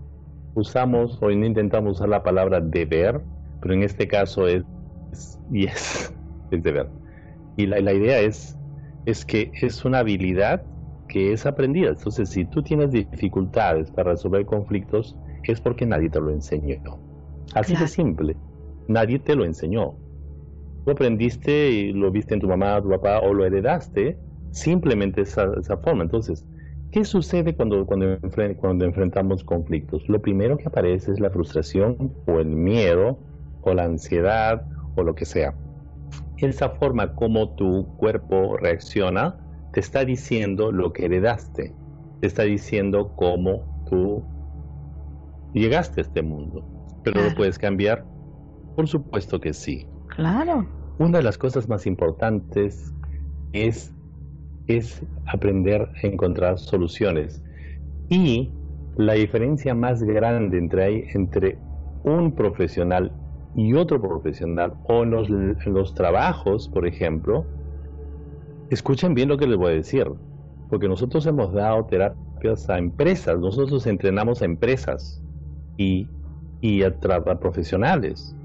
usamos o no intentamos usar la palabra deber, pero en este caso es, yes, es deber. Y la, la idea es es que es una habilidad que es aprendida. Entonces, si tú tienes dificultades para resolver conflictos, es porque nadie te lo enseñó. Así de simple. Nadie te lo enseñó. Tú aprendiste y lo viste en tu mamá, tu papá o lo heredaste simplemente esa, esa forma. Entonces, ¿qué sucede cuando, cuando, cuando enfrentamos conflictos? Lo primero que aparece es la frustración o el miedo o la ansiedad o lo que sea esa forma como tu cuerpo reacciona te está diciendo lo que heredaste, te está diciendo cómo tú llegaste a este mundo. ¿Pero lo puedes cambiar? Por supuesto que sí. Claro. Una de las cosas más importantes es, es aprender a encontrar soluciones. Y la diferencia más grande entre, entre un profesional y otro profesional o en los, los trabajos, por ejemplo, escuchen bien lo que les voy a decir, porque nosotros hemos dado terapias a empresas, nosotros entrenamos a empresas y, y a, profesionales.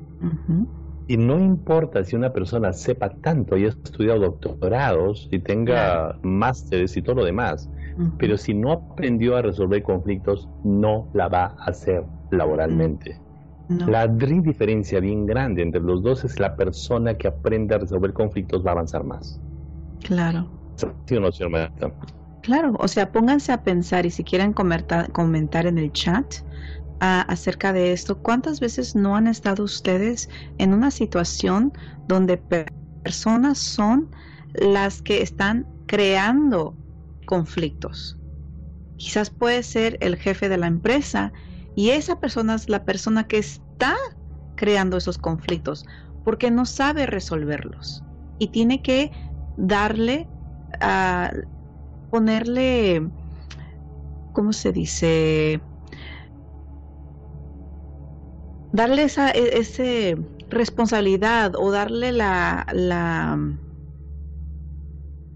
Y no importa si una persona sepa tanto y ha estudiado doctorados y tenga másteres y todo lo demás, pero si no aprendió a resolver conflictos, no la va a hacer laboralmente. La diferencia bien grande entre los dos es la persona que aprende a resolver conflictos va a avanzar más. Claro. Claro, o sea, pónganse a pensar y si quieren comentar, comentar en el chat acerca de esto, ¿cuántas veces no han estado ustedes en una situación donde personas son las que están creando conflictos? quizás puede ser el jefe de la empresa y esa persona es la persona que está creando esos conflictos porque no sabe resolverlos y tiene que darle a ponerle ¿cómo se dice? darle esa e, ese responsabilidad o darle la, la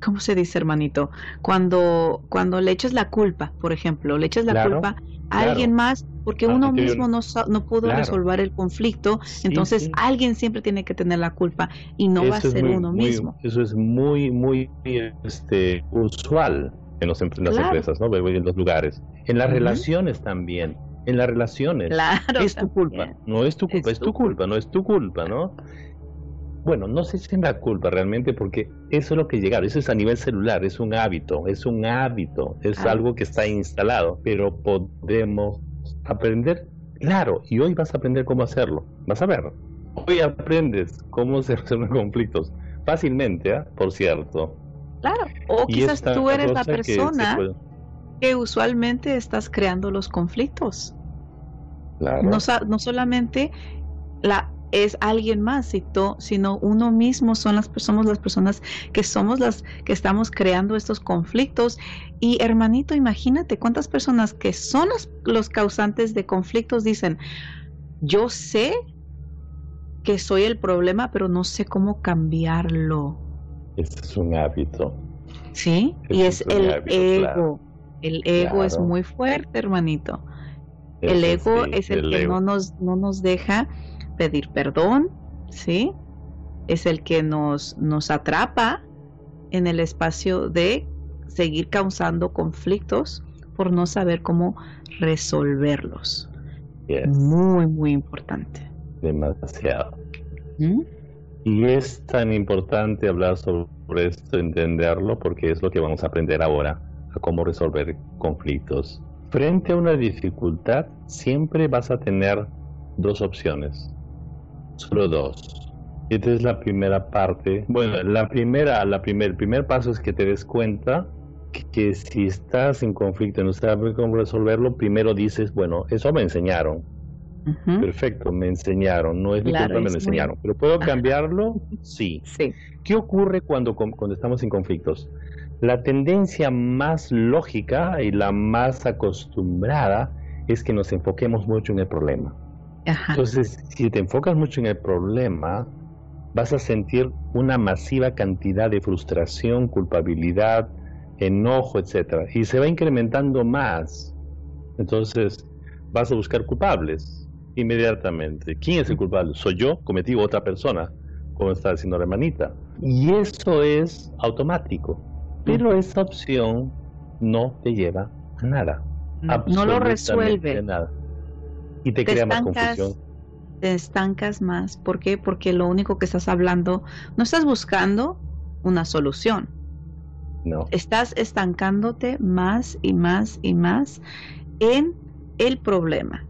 ¿cómo se dice, hermanito? Cuando, cuando le echas la culpa, por ejemplo, le echas la culpa alguien más porque ah, uno mismo no, no pudo resolver el conflicto, entonces alguien siempre tiene que tener la culpa y no va a ser uno mismo. Eso es muy, muy este, usual en, los, en las empresas, ¿no? En los lugares. En las relaciones también en las relaciones. Claro, es tu culpa, no es tu culpa, es, tu culpa, no es tu culpa, ¿no? Bueno, no si es la culpa realmente porque eso es lo que llegaron, eso es a nivel celular, es un hábito, es un hábito, es algo que está instalado, pero podemos aprender, claro, y hoy vas a aprender cómo hacerlo, vas a ver, hoy aprendes cómo se resuelven conflictos, fácilmente, ¿eh? por cierto. Claro, o quizás tú eres la persona que usualmente estás creando los conflictos. No, no, solamente la, es alguien más, sino uno mismo son las, somos las personas que somos las que estamos creando estos conflictos. Y hermanito, imagínate cuántas personas que son los, los causantes de conflictos dicen, yo sé que soy el problema, pero no sé cómo cambiarlo. Este es un hábito. Sí, y es, el ego. El ego es muy fuerte, hermanito. el ego es el, que no nos no nos deja pedir perdón, ¿sí? Es el que nos nos atrapa en el espacio de seguir causando conflictos por no saber cómo resolverlos. Muy, muy importante. Demasiado. ¿Mm? Y es tan importante hablar sobre esto, entenderlo, porque es lo que vamos a aprender ahora a cómo resolver conflictos. Frente a una dificultad, siempre vas a tener dos opciones. Solo dos. Esta es la primera parte. Bueno, la primera, la primer, el primer paso es que te des cuenta que, si estás en conflicto y no sabes cómo resolverlo, primero dices, bueno, eso me enseñaron. Perfecto, me enseñaron, no es mi culpa, me lo enseñaron. ¿Pero puedo cambiarlo? Sí. sí. ¿Qué ocurre cuando, cuando estamos en conflictos? La tendencia más lógica y la más acostumbrada es que nos enfoquemos mucho en el problema. Entonces, si te enfocas mucho en el problema, vas a sentir una masiva cantidad de frustración, culpabilidad, enojo, etcétera, y se va incrementando más. Entonces, vas a buscar culpables inmediatamente. ¿Quién es el culpable? ¿Soy yo? ¿Cometí otra persona? Como está diciendo la hermanita. Y eso es automático. Pero esa opción no te lleva a nada. No, lo resuelve. Nada. Y te, crea más confusión. Te estancas más. ¿Por qué? Porque lo único que estás hablando, no estás buscando una solución. No. Estás estancándote más y más y más en el problema.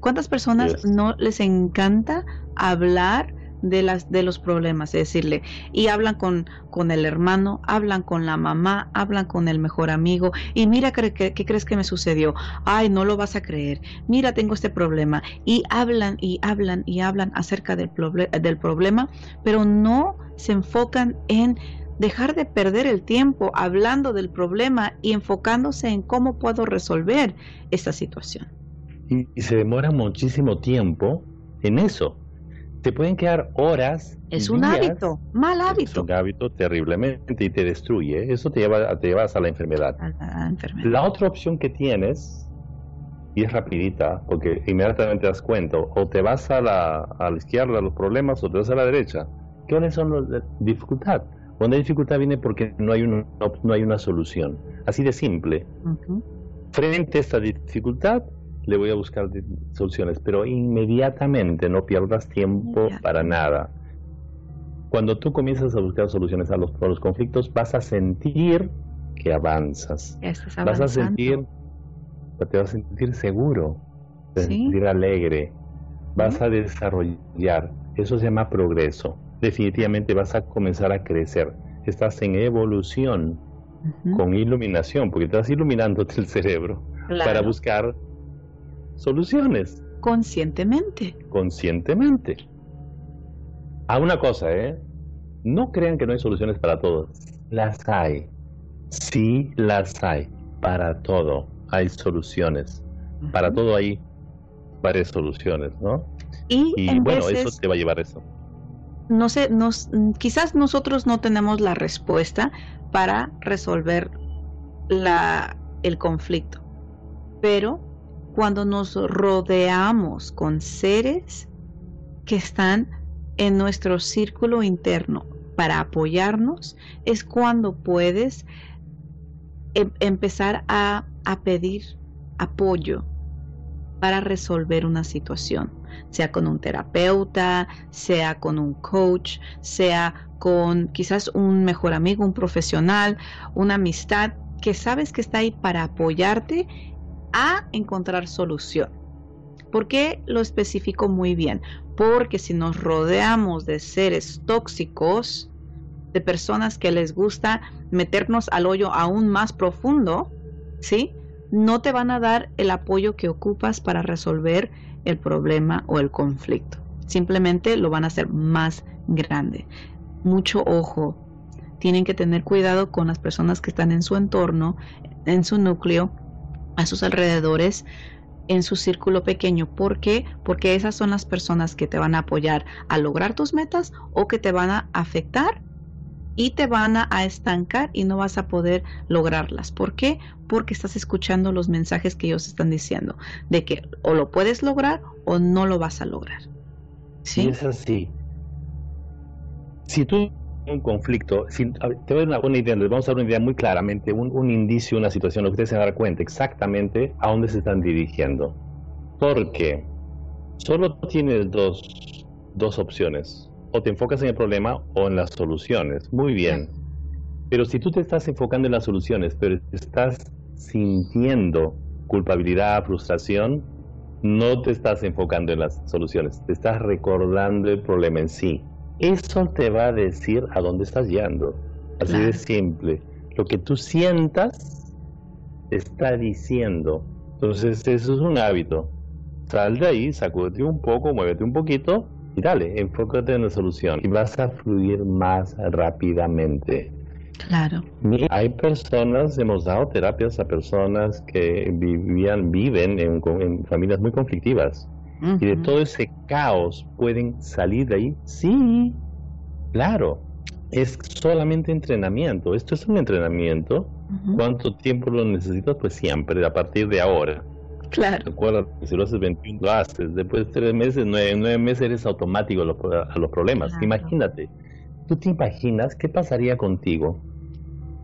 ¿Cuántas personas no les encanta hablar de, las, de los problemas, es decirle, y hablan con, con el hermano, hablan con la mamá, hablan con el mejor amigo, y mira, ¿qué, qué crees que me sucedió? Ay, no lo vas a creer, mira, tengo este problema, y hablan y hablan y hablan acerca del, del problema, pero no se enfocan en dejar de perder el tiempo hablando del problema y enfocándose en cómo puedo resolver esta situación. y se demora muchísimo tiempo en eso te pueden quedar horas. Es un hábito, mal hábito. Es un hábito terriblemente y te destruye. Eso te lleva, te llevas a la enfermedad. la otra opción que tienes, y es rapidita, porque inmediatamente das cuenta, o te vas a la, a la izquierda los problemas o te vas a la derecha. ¿Cuáles son las dificultad? Cuando hay dificultad viene porque no hay, una, no hay una solución. Así de simple. Frente a esta dificultad, le voy a buscar soluciones, pero inmediatamente no pierdas tiempo para nada. Cuando tú comienzas a buscar soluciones a los, los conflictos, vas a sentir que avanzas. Vas a sentir, te vas a sentir seguro, te vas a sentir alegre, vas a desarrollar. Eso se llama progreso. Definitivamente vas a comenzar a crecer. Estás en evolución. con iluminación, porque estás iluminándote el cerebro para buscar soluciones. Conscientemente. Conscientemente. A una cosa, ¿eh? No crean que no hay soluciones para todo. Las hay. Sí las hay. Para todo hay soluciones. Para todo hay varias soluciones, ¿no? Y, bueno, eso te va a llevar eso. No sé, nos, quizás nosotros no tenemos la respuesta para resolver la, el conflicto, pero cuando nos rodeamos con seres que están en nuestro círculo interno para apoyarnos, es cuando puedes em, empezar a, a pedir apoyo para resolver una situación, sea con un terapeuta, sea con un coach, sea con quizás un mejor amigo, un profesional, una amistad que sabes que está ahí para apoyarte a encontrar solución. ¿Por qué lo especifico muy bien? Porque si nos rodeamos de seres tóxicos, de personas que les gusta meternos al hoyo aún más profundo, ¿sí? No te van a dar el apoyo que ocupas para resolver el problema o el conflicto. Simplemente lo van a hacer más grande. Mucho ojo. Tienen que tener cuidado con las personas que están en su entorno, en su núcleo, a sus alrededores, en su círculo pequeño. ¿Por qué? Porque esas son las personas que te van a apoyar a lograr tus metas o que te van a afectar y te van a, estancar y no vas a poder lograrlas. ¿Por qué? Porque estás escuchando los mensajes que ellos están diciendo de que o lo puedes lograr o no lo vas a lograr. ¿Sí? es así. Si tú un conflicto, si, te voy a dar una idea, vamos a dar una idea muy claramente, un, un indicio, una situación, lo que ustedes se dar cuenta exactamente a dónde se están dirigiendo. Porque solo tienes dos, dos opciones. O te enfocas en el problema o en las soluciones. Muy bien. Pero si tú te estás enfocando en las soluciones, pero estás sintiendo culpabilidad, frustración, no te estás enfocando en las soluciones, te estás recordando el problema en sí. Eso te va a decir a dónde estás yendo. Así de simple. Lo que tú sientas te está diciendo. Entonces, eso es un hábito. Sal de ahí, sacúdete un poco, muévete un poquito y dale, enfócate en la solución. Y vas a fluir más rápidamente. Claro. Hay personas, hemos dado terapias a personas que vivían, viven en, en familias muy conflictivas y de todo ese caos pueden salir de ahí. Sí, claro, es solamente entrenamiento. Esto es un entrenamiento. ¿Cuánto tiempo lo necesitas? Pues siempre, a partir de ahora. Claro. Recuerda si lo haces 21, lo haces. Después de tres meses, nueve, nueve meses eres automático a los, a los problemas. Imagínate. ¿Tú te imaginas qué pasaría contigo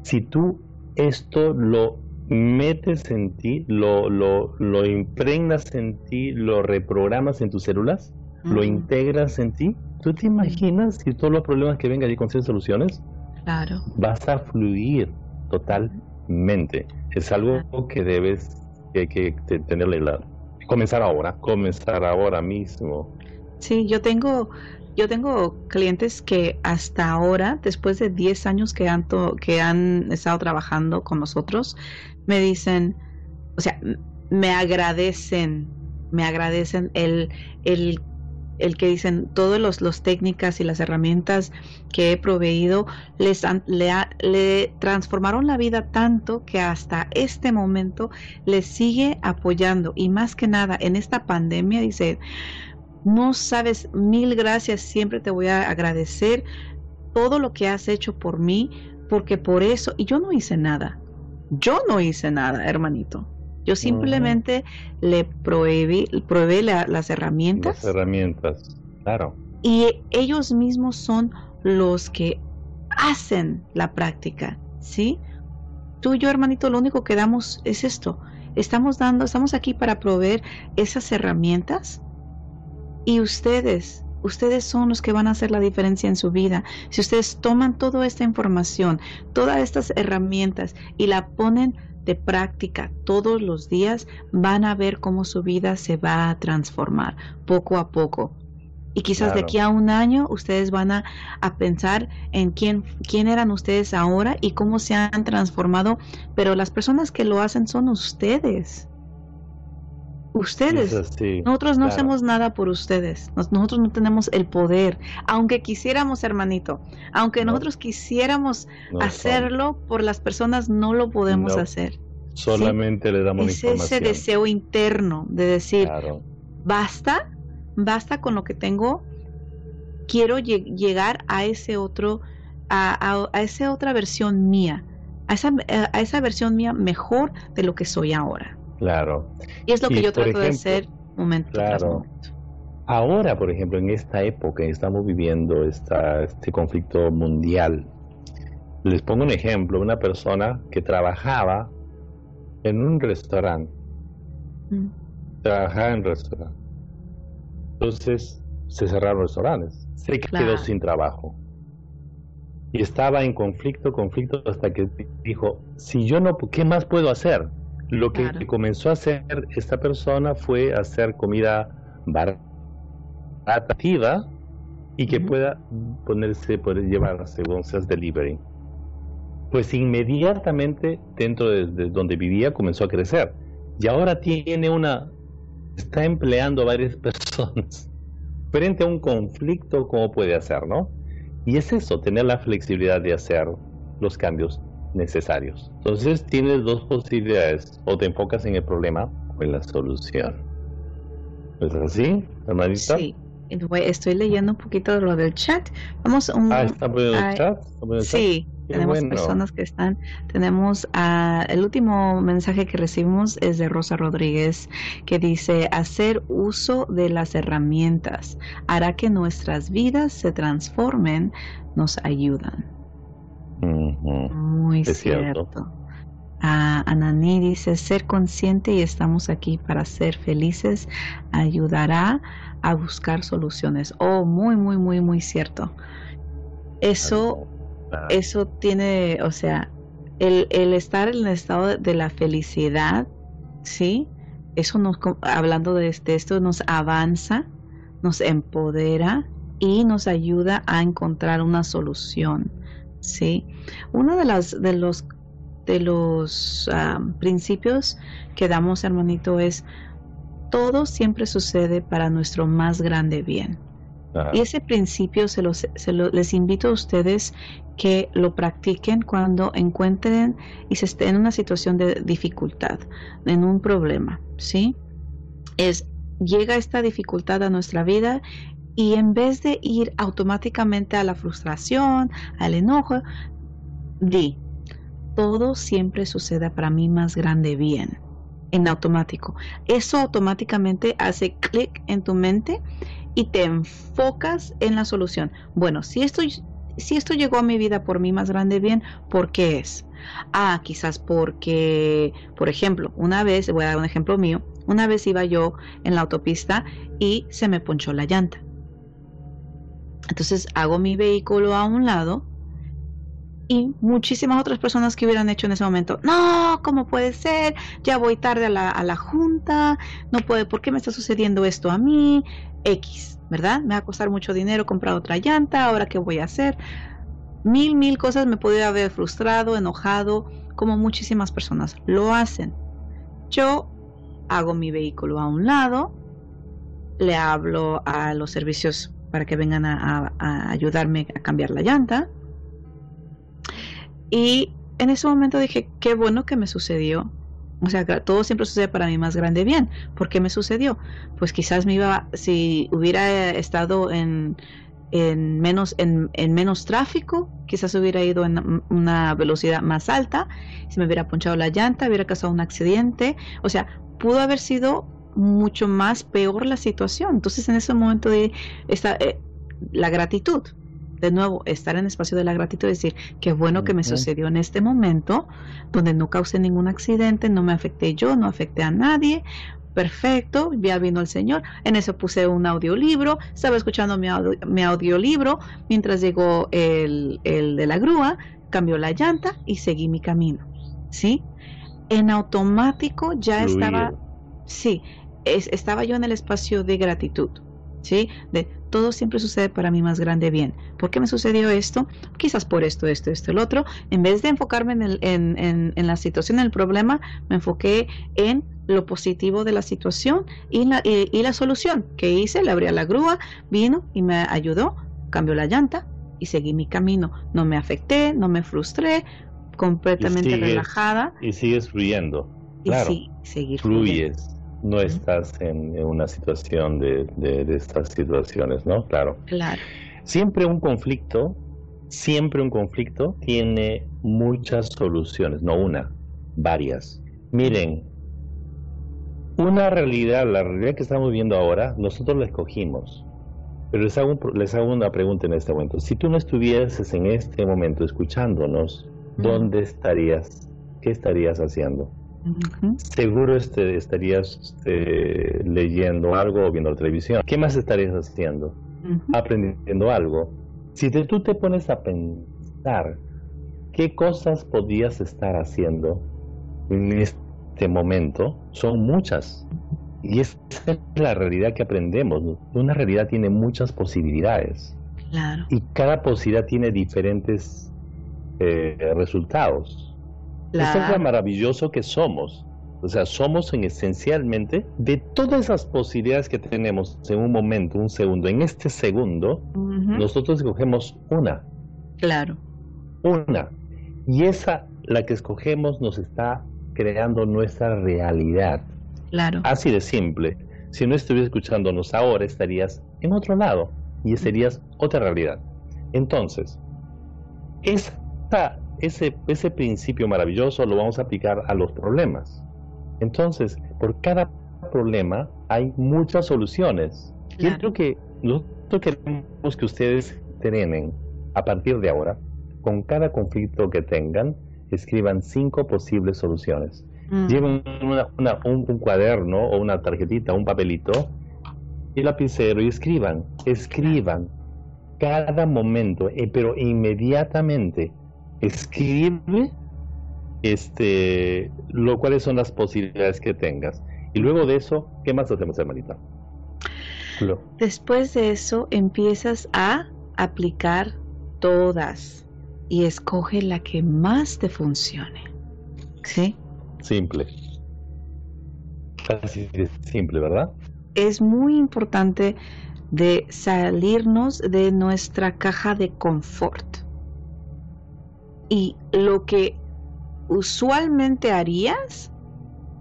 si tú esto lo metes en ti, lo, lo, lo impregnas en ti, lo reprogramas en tus células, lo integras en ti. ¿Tú te imaginas si todos los problemas que vengan y con soluciones? Claro. Vas a fluir totalmente. Es algo que debes que, que tenerle la... Comenzar ahora, comenzar ahora mismo. Sí, yo tengo yo tengo clientes que hasta ahora, después de 10 años que han, que han estado trabajando con nosotros, me dicen, o sea, me agradecen, me agradecen el, el, el que dicen todas los, los, técnicas y las herramientas que he proveído les le, le, transformaron la vida tanto que hasta este momento les sigue apoyando. Y más que nada en esta pandemia dice no sabes, mil gracias, siempre te voy a agradecer todo lo que has hecho por mí, porque por eso, y yo no hice nada, yo no hice nada, hermanito. Yo simplemente le prohibí, probé las herramientas. Las herramientas, claro. Y ellos mismos son los que hacen la práctica, ¿sí? Tú y yo, hermanito, lo único que damos es esto. Estamos dando, estamos aquí para proveer esas herramientas y ustedes, ustedes son los que van a hacer la diferencia en su vida. Si ustedes toman toda esta información, todas estas herramientas y la ponen de práctica todos los días, van a ver cómo su vida se va a transformar poco a poco. Y quizás de aquí a un año ustedes van a, a, pensar en quién, quién eran ustedes ahora y cómo se han transformado, pero las personas que lo hacen son ustedes. Ustedes. nosotros no hacemos nada por ustedes. nosotros no tenemos el poder. Aunque quisiéramos, hermanito, aunque nosotros quisiéramos hacerlo por las personas, no lo podemos hacer. Solamente le damos es ese deseo interno de decir, basta, basta con lo que tengo, quiero llegar a ese otro, a, a, esa otra versión mía, a esa, a esa versión mía mejor de lo que soy ahora. Claro. Y es lo que yo trato de hacer momento claro. Ahora, por ejemplo, en esta época estamos viviendo esta, este conflicto mundial. Les pongo un ejemplo, una persona que trabajaba en un restaurante. Mm. Trabajaba en un restaurante. Entonces se cerraron los restaurantes. Se quedó sin trabajo. Y estaba en conflicto, conflicto, hasta que dijo, si yo no, ¿qué más puedo hacer? Lo que comenzó a hacer esta persona fue hacer comida barata y que pueda ponerse, poder llevar según seas delivery. Pues inmediatamente dentro de, donde vivía comenzó a crecer. Y ahora tiene una, está empleando a varias personas. Frente a un conflicto, ¿cómo puede hacer, no? Y es eso, tener la flexibilidad de hacer los cambios necesarios. Entonces tienes dos posibilidades, o te enfocas en el problema o en la solución. ¿Es así, hermanita? Sí. Estoy leyendo un poquito de lo del chat. Vamos un, ah, ¿está poniendo el chat? sí, tenemos personas que están. Tenemos a, el último mensaje que recibimos es de Rosa Rodríguez que dice hacer uso de las herramientas hará que nuestras vidas se transformen, nos ayudan. Muy cierto. Ananí dice, ser consciente y estamos aquí para ser felices ayudará a buscar soluciones. Oh, muy, muy, muy, muy cierto. Eso, eso tiene, o sea, el, el estar en el estado de la felicidad, ¿sí? Eso nos, hablando de esto, nos avanza, nos empodera y nos ayuda a encontrar una solución. Sí, uno de, las, de los, de los principios que damos, hermanito, es todo siempre sucede para nuestro más grande bien. Y ese principio se, los, se les invito a ustedes que lo practiquen cuando encuentren y se estén en una situación de dificultad, en un problema, ¿sí? Es, llega esta dificultad a nuestra vida y en vez de ir automáticamente a la frustración, al enojo, di, todo siempre sucede para mí más grande bien, en automático. Eso automáticamente hace clic en tu mente y te enfocas en la solución. Bueno, si esto, si esto llegó a mi vida por mí más grande bien, ¿por qué es? Ah, quizás porque, por ejemplo, una vez, voy a dar un ejemplo mío, una vez iba yo en la autopista y se me ponchó la llanta. Entonces hago mi vehículo a un lado y muchísimas otras personas que hubieran hecho en ese momento, no, ¿cómo puede ser? Ya voy tarde a la, a la junta, no puede, ¿por qué me está sucediendo esto a mí? X, ¿verdad? Me va a costar mucho dinero comprar otra llanta, ahora qué voy a hacer. Mil, mil cosas me podría haber frustrado, enojado, como muchísimas personas lo hacen. Yo hago mi vehículo a un lado, le hablo a los servicios para que vengan a, ayudarme a cambiar la llanta. Y en ese momento dije, qué bueno que me sucedió. O sea, todo siempre sucede para mí más grande bien. ¿Por qué me sucedió? Pues quizás me iba, si hubiera estado en, en menos, en, en, menos tráfico, quizás hubiera ido en una velocidad más alta, si me hubiera ponchado la llanta, hubiera causado un accidente. O sea, pudo haber sido mucho más peor la situación. Entonces en ese momento de esta, eh, la gratitud, de nuevo, estar en el espacio de la gratitud, decir, qué bueno que me sucedió en este momento, donde no causé ningún accidente, no me afecté yo, no afecté a nadie, perfecto, ya vino el Señor, en eso puse un audiolibro, estaba escuchando mi, mi audiolibro mientras llegó el, el de la grúa, cambió la llanta y seguí mi camino, ¿sí? En automático ya estaba, sí, estaba yo en el espacio de gratitud. ¿sí? De todo siempre sucede para mí más grande bien. ¿Por qué me sucedió esto? Quizás por esto, esto, esto, el otro. En vez de enfocarme en, el, en, en, en la situación, en el problema, me enfoqué en lo positivo de la situación y la, y, la solución que hice, le abrí a la grúa, vino y me ayudó, cambió la llanta y seguí mi camino. No me afecté, no me frustré, completamente relajada. Y sigues fluyendo. Claro, y seguir fluyes. No estás en, una situación de, de, de, estas situaciones, ¿no? Claro. Claro. Siempre un conflicto, siempre un conflicto tiene muchas soluciones, no una, varias. Miren, una realidad, la realidad que estamos viendo ahora, nosotros la escogimos. Pero les hago, les hago una pregunta en este momento. Si tú no estuvieses en este momento escuchándonos, ¿dónde estarías? ¿Qué estarías haciendo? Seguro este, estarías este, leyendo algo o viendo televisión. ¿Qué más estarías haciendo? Aprendiendo algo. Si tú te pones a pensar qué cosas podías estar haciendo en este este momento son muchas. Y esa es la realidad que aprendemos. Una realidad tiene muchas posibilidades. Claro. Y cada posibilidad tiene diferentes eh, resultados. Eso es lo maravilloso que somos. O sea, somos en esencialmente de todas esas posibilidades que tenemos en un momento, un segundo, en este segundo, nosotros escogemos una. Claro. Una. Y esa, la que escogemos, nos está creando nuestra realidad. Claro. Así de simple. Si no estuvieras escuchándonos ahora, estarías en otro lado y serías otra realidad. Entonces, esa, ese, ese principio maravilloso lo vamos a aplicar a los problemas. Entonces, por cada problema hay muchas soluciones. Claro. Quiero que nosotros queremos que ustedes tienen a partir de ahora, con cada conflicto que tengan, escriban cinco posibles soluciones. Mm. Lleven un, cuaderno o una tarjetita, un papelito y lapicero y escriban, escriban cada momento, eh, pero inmediatamente escribe este, lo cuáles son las posibilidades que tengas. Y luego de eso, ¿qué más hacemos, hermanita? Después de eso, empiezas a aplicar todas y escoge la que más te funcione. ¿Sí? Simple. Así de simple, ¿verdad? Es muy importante de salirnos de nuestra caja de confort. Y lo que usualmente harías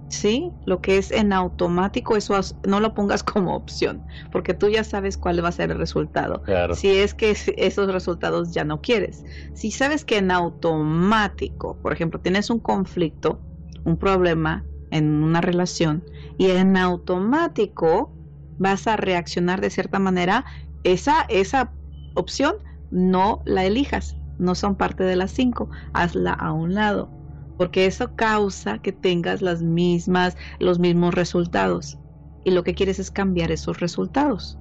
¿sí? Lo que es en automático, eso no lo pongas como opción, porque tú ya sabes cuál va a ser el resultado. Si es que esos resultados ya no quieres. Si sabes que en automático, por ejemplo, tienes un conflicto, un problema en una relación, y en automático vas a reaccionar de cierta manera, esa, esa opción no la elijas, no son parte de las cinco, hazla a un lado porque eso causa que tengas las mismas, los mismos resultados. Y lo que quieres es cambiar esos resultados.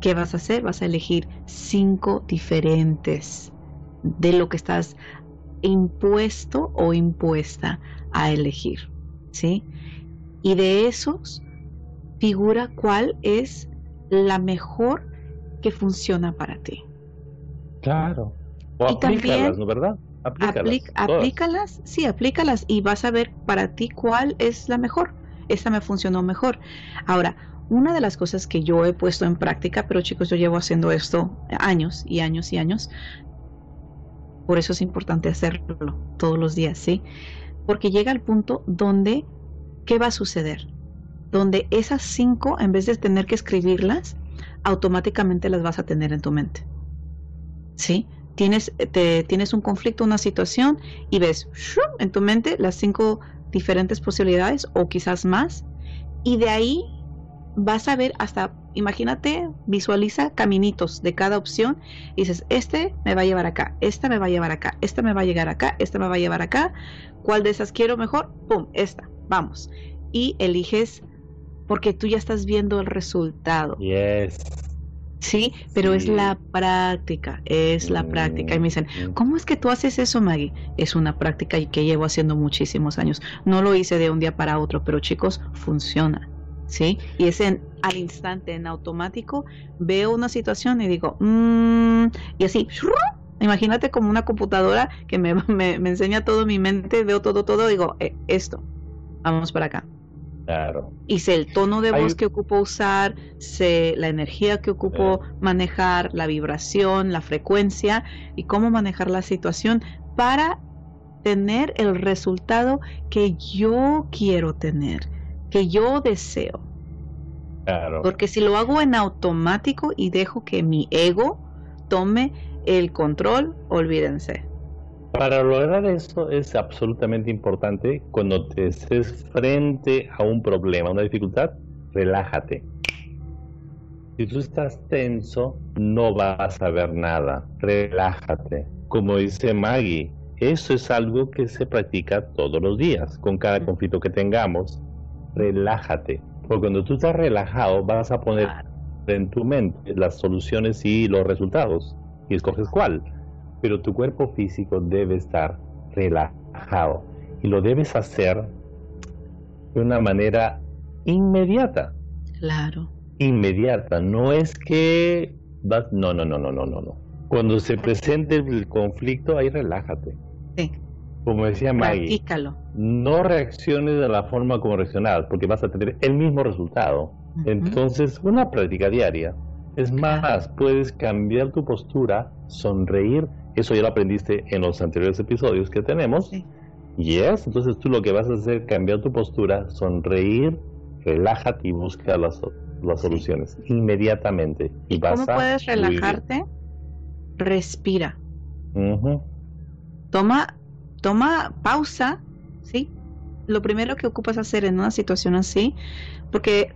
¿Qué vas a hacer? Vas a elegir cinco diferentes de lo que estás impuesto o impuesta a elegir. ¿Sí? Y de esos, figura cuál es la mejor que funciona para ti. Claro. O y también, ¿no verdad? Aplícalas, sí, aplícalas y vas a ver para ti cuál es la mejor. Esta me funcionó mejor. Ahora, una de las cosas que yo he puesto en práctica, pero chicos, yo llevo haciendo esto años y años y años. Por eso es importante hacerlo todos los días, ¿sí? Porque llega el punto donde, ¿qué va a suceder? Donde esas cinco, en vez de tener que escribirlas, automáticamente las vas a tener en tu mente. ¿Sí? Tienes, te, tienes un conflicto, una situación y ves en tu mente las cinco diferentes posibilidades o quizás más y de ahí vas a ver hasta, imagínate, visualiza caminitos de cada opción y dices, este me va a llevar acá, esta me va a llevar acá, esta me va a llegar acá, esta me va a llevar acá, ¿cuál de esas quiero mejor? ¡Pum! Esta, vamos. Y eliges porque tú ya estás viendo el resultado. Yes. Sí, pero es la práctica, es la práctica. Y me dicen, mm. ¿cómo es que tú haces eso, Maggie? Es una práctica que llevo haciendo muchísimos años. No lo hice de un día para otro, pero chicos, funciona. ¿sí? Y es en, al instante, en automático, veo una situación y digo, mmm, y así, imagínate como una computadora que me, me, enseña todo mi mente, veo todo, todo, digo, eh, esto, vamos para acá. Claro. Y sé el tono de voz que ocupo usar, sé la energía que ocupo manejar, la vibración, la frecuencia y cómo manejar la situación para tener el resultado que yo quiero tener, que yo deseo. Claro. Porque si lo hago en automático y dejo que mi ego tome el control, olvídense. Para lograr eso es absolutamente importante cuando te estés frente a un problema, una dificultad, relájate. Si tú estás tenso, no vas a ver nada. Relájate. Como dice Maggie, eso es algo que se practica todos los días. Con cada conflicto que tengamos, relájate. Porque cuando tú estás relajado, vas a poner en tu mente las soluciones y los resultados. Y escoges cuál pero tu cuerpo físico debe estar relajado y lo debes hacer de una manera inmediata. Claro. Inmediata, no es que vas, no, no, no, no, no, no, no. Cuando se presente el conflicto, ahí relájate. Sí. Como decía Maggie, no reacciones de la forma como reaccionabas, porque vas a tener el mismo resultado. Entonces, una práctica diaria. Es más, puedes cambiar tu postura, sonreír eso ya lo aprendiste en los anteriores episodios que tenemos. Sí. Yes, entonces tú lo que vas a hacer es cambiar tu postura, sonreír, relájate y busca las, las soluciones inmediatamente. ¿Y, cómo puedes relajarte? Respira. Toma, toma pausa, ¿sí? Lo primero que ocupas hacer en una situación así, porque,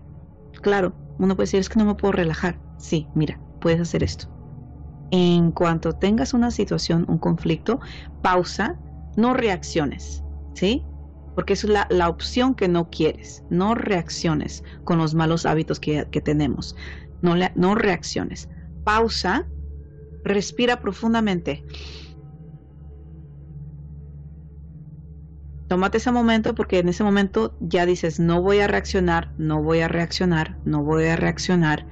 claro, uno puede decir, es que no me puedo relajar. Sí, mira, puedes hacer esto en cuanto tengas una situación, un conflicto, pausa, no reacciones, ¿sí? Porque es la, la opción que no quieres, no reacciones con los malos hábitos que, tenemos, no, no reacciones. Pausa, respira profundamente. Tómate ese momento porque en ese momento ya dices, no voy a reaccionar, no voy a reaccionar, no voy a reaccionar.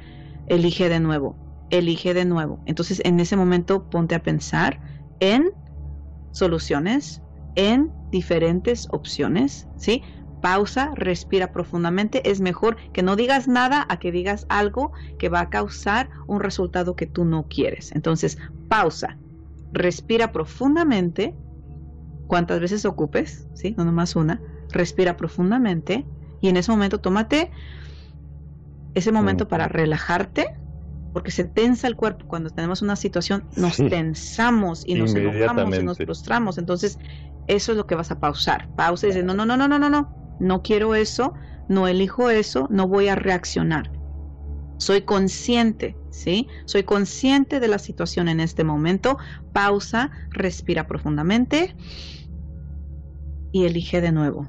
Elige de nuevo elige de nuevo. Entonces en ese momento ponte a pensar en soluciones, en diferentes opciones, ¿sí? Pausa, respira profundamente. Es mejor que no digas nada a que digas algo que va a causar un resultado que tú no quieres. Entonces, pausa, respira profundamente. Cuantas veces ocupes, ¿sí? No nomás una. Respira profundamente y en ese momento tómate ese momento para relajarte porque se tensa el cuerpo cuando tenemos una situación, nos tensamos y nos enojamos y nos frustramos. Entonces, eso es lo que vas a pausar. Pausa y dices, no, no, no, no, no, no, no, no quiero eso, no elijo eso, no voy a reaccionar. Soy consciente, ¿sí? Soy consciente de la situación en este momento. Pausa, respira profundamente y elige de nuevo.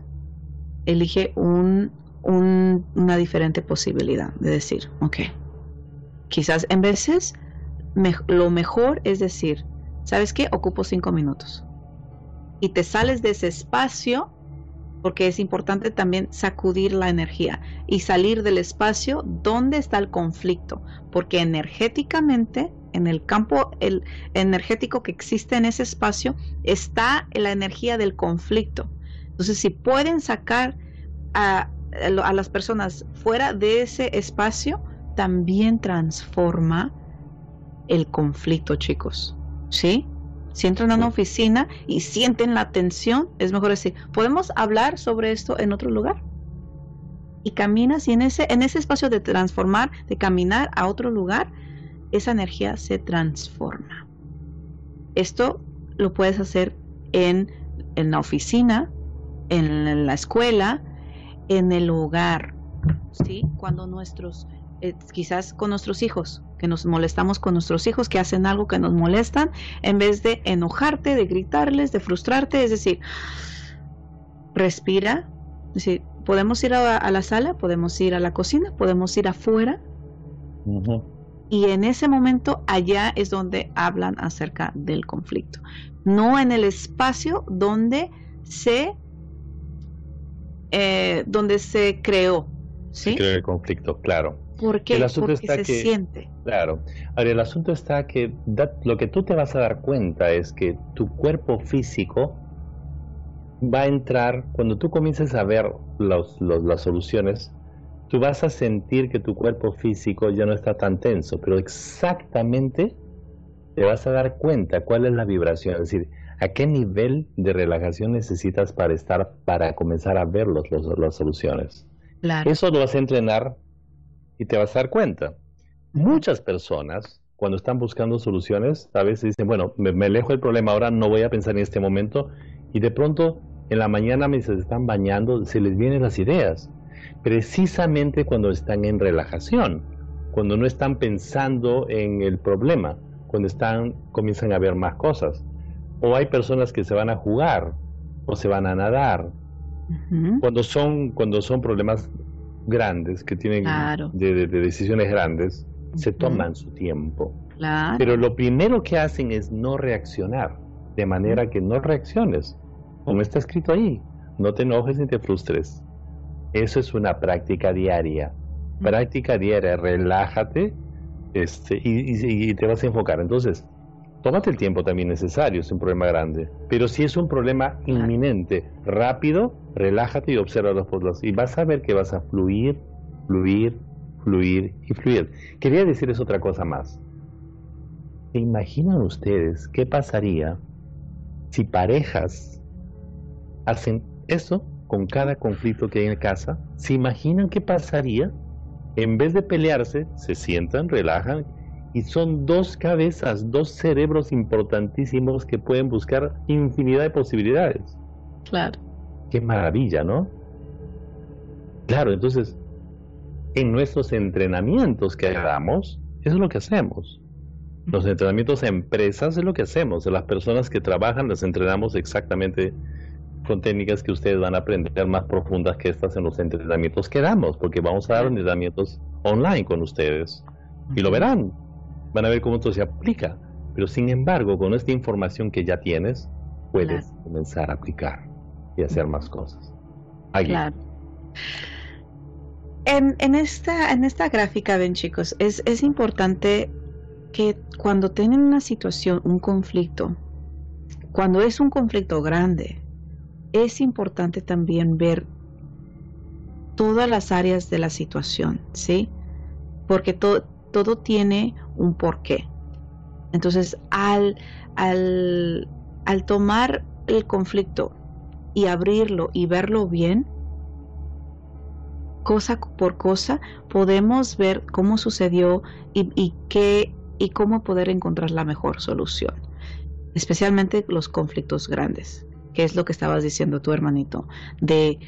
Elige un, una diferente posibilidad de decir, ok, Quizás en veces lo mejor es decir, ¿sabes qué? Ocupo cinco minutos. Y te sales de ese espacio porque es importante también sacudir la energía y salir del espacio donde está el conflicto, porque energéticamente, en el campo el energético que existe en ese espacio, está la energía del conflicto. Entonces, si pueden sacar a, a las personas fuera de ese espacio, también transforma el conflicto, chicos. ¿Sí? Si entran a una oficina y sienten la tensión, es mejor decir, ¿podemos hablar sobre esto en otro lugar? Y caminas y en ese, en ese espacio de transformar, de caminar a otro lugar, esa energía se transforma. Esto lo puedes hacer en, en la oficina, en la escuela, en el hogar, ¿sí? Cuando nuestros eh, quizás con nuestros hijos, que nos molestamos con nuestros hijos, que hacen algo que nos molestan, en vez de enojarte, de gritarles, de frustrarte, es decir, respira, es decir, podemos ir a, la sala, podemos ir a la cocina, podemos ir afuera. Y en ese momento allá es donde hablan acerca del conflicto, no en el espacio donde se, eh, donde se creó ¿Sí? Creo el conflicto, claro. ¿Por qué? Porque se siente. Claro. Ahora, el asunto está que lo que tú te vas a dar cuenta es que tu cuerpo físico va a entrar, cuando tú comiences a ver los, las soluciones, tú vas a sentir que tu cuerpo físico ya no está tan tenso, pero exactamente te vas a dar cuenta cuál es la vibración, es decir, a qué nivel de relajación necesitas para estar, para comenzar a ver los, las soluciones. Eso lo vas a entrenar y te vas a dar cuenta. Muchas personas, cuando están buscando soluciones, a veces dicen, bueno, me, me alejo del problema ahora, no voy a pensar en este momento, y de pronto en la mañana mientras están bañando, se les vienen las ideas. Precisamente cuando están en relajación, cuando no están pensando en el problema, cuando están, comienzan a ver más cosas. O hay personas que se van a jugar o se van a nadar. Cuando son, cuando son problemas grandes que tienen de, decisiones grandes, se toman su tiempo. Pero lo primero que hacen es no reaccionar, de manera que no reacciones como está escrito ahí, no te enojes ni te frustres. Eso es una práctica diaria. Práctica diaria, relájate este, y, te vas a enfocar. Entonces, tómate el tiempo también necesario, es un problema grande. Pero si es un problema inminente, rápido, relájate y observa los puntos. Y vas a ver que vas a fluir, fluir, fluir y fluir. Quería decirles otra cosa más. ¿Se imaginan ustedes qué pasaría si parejas hacen eso con cada conflicto que hay en casa, ¿se imaginan qué pasaría? En vez de pelearse, se sientan, relajan y son dos cabezas, dos cerebros importantísimos que pueden buscar infinidad de posibilidades. Claro. Qué maravilla, ¿no? Claro, entonces, en nuestros entrenamientos que damos, eso es lo que hacemos. Los entrenamientos a empresas es lo que hacemos. las personas que trabajan las entrenamos exactamente con técnicas que ustedes van a aprender más profundas que estas en los entrenamientos que damos, porque vamos a dar entrenamientos online con ustedes y lo verán. Van a ver cómo esto se aplica. Pero sin embargo, con esta información que ya tienes, puedes comenzar a aplicar y hacer más cosas. Claro. En, en, esta, en esta gráfica, ven chicos, es, es importante que cuando tienen una situación, un conflicto, cuando es un conflicto grande, es importante también ver todas las áreas de la situación, ¿sí? Porque todo tiene un porqué. Entonces, al, al, al tomar el conflicto y abrirlo y verlo bien, cosa por cosa, podemos ver cómo sucedió y, qué, y cómo poder encontrar la mejor solución, especialmente los conflictos grandes que es lo que estabas diciendo tu hermanito, de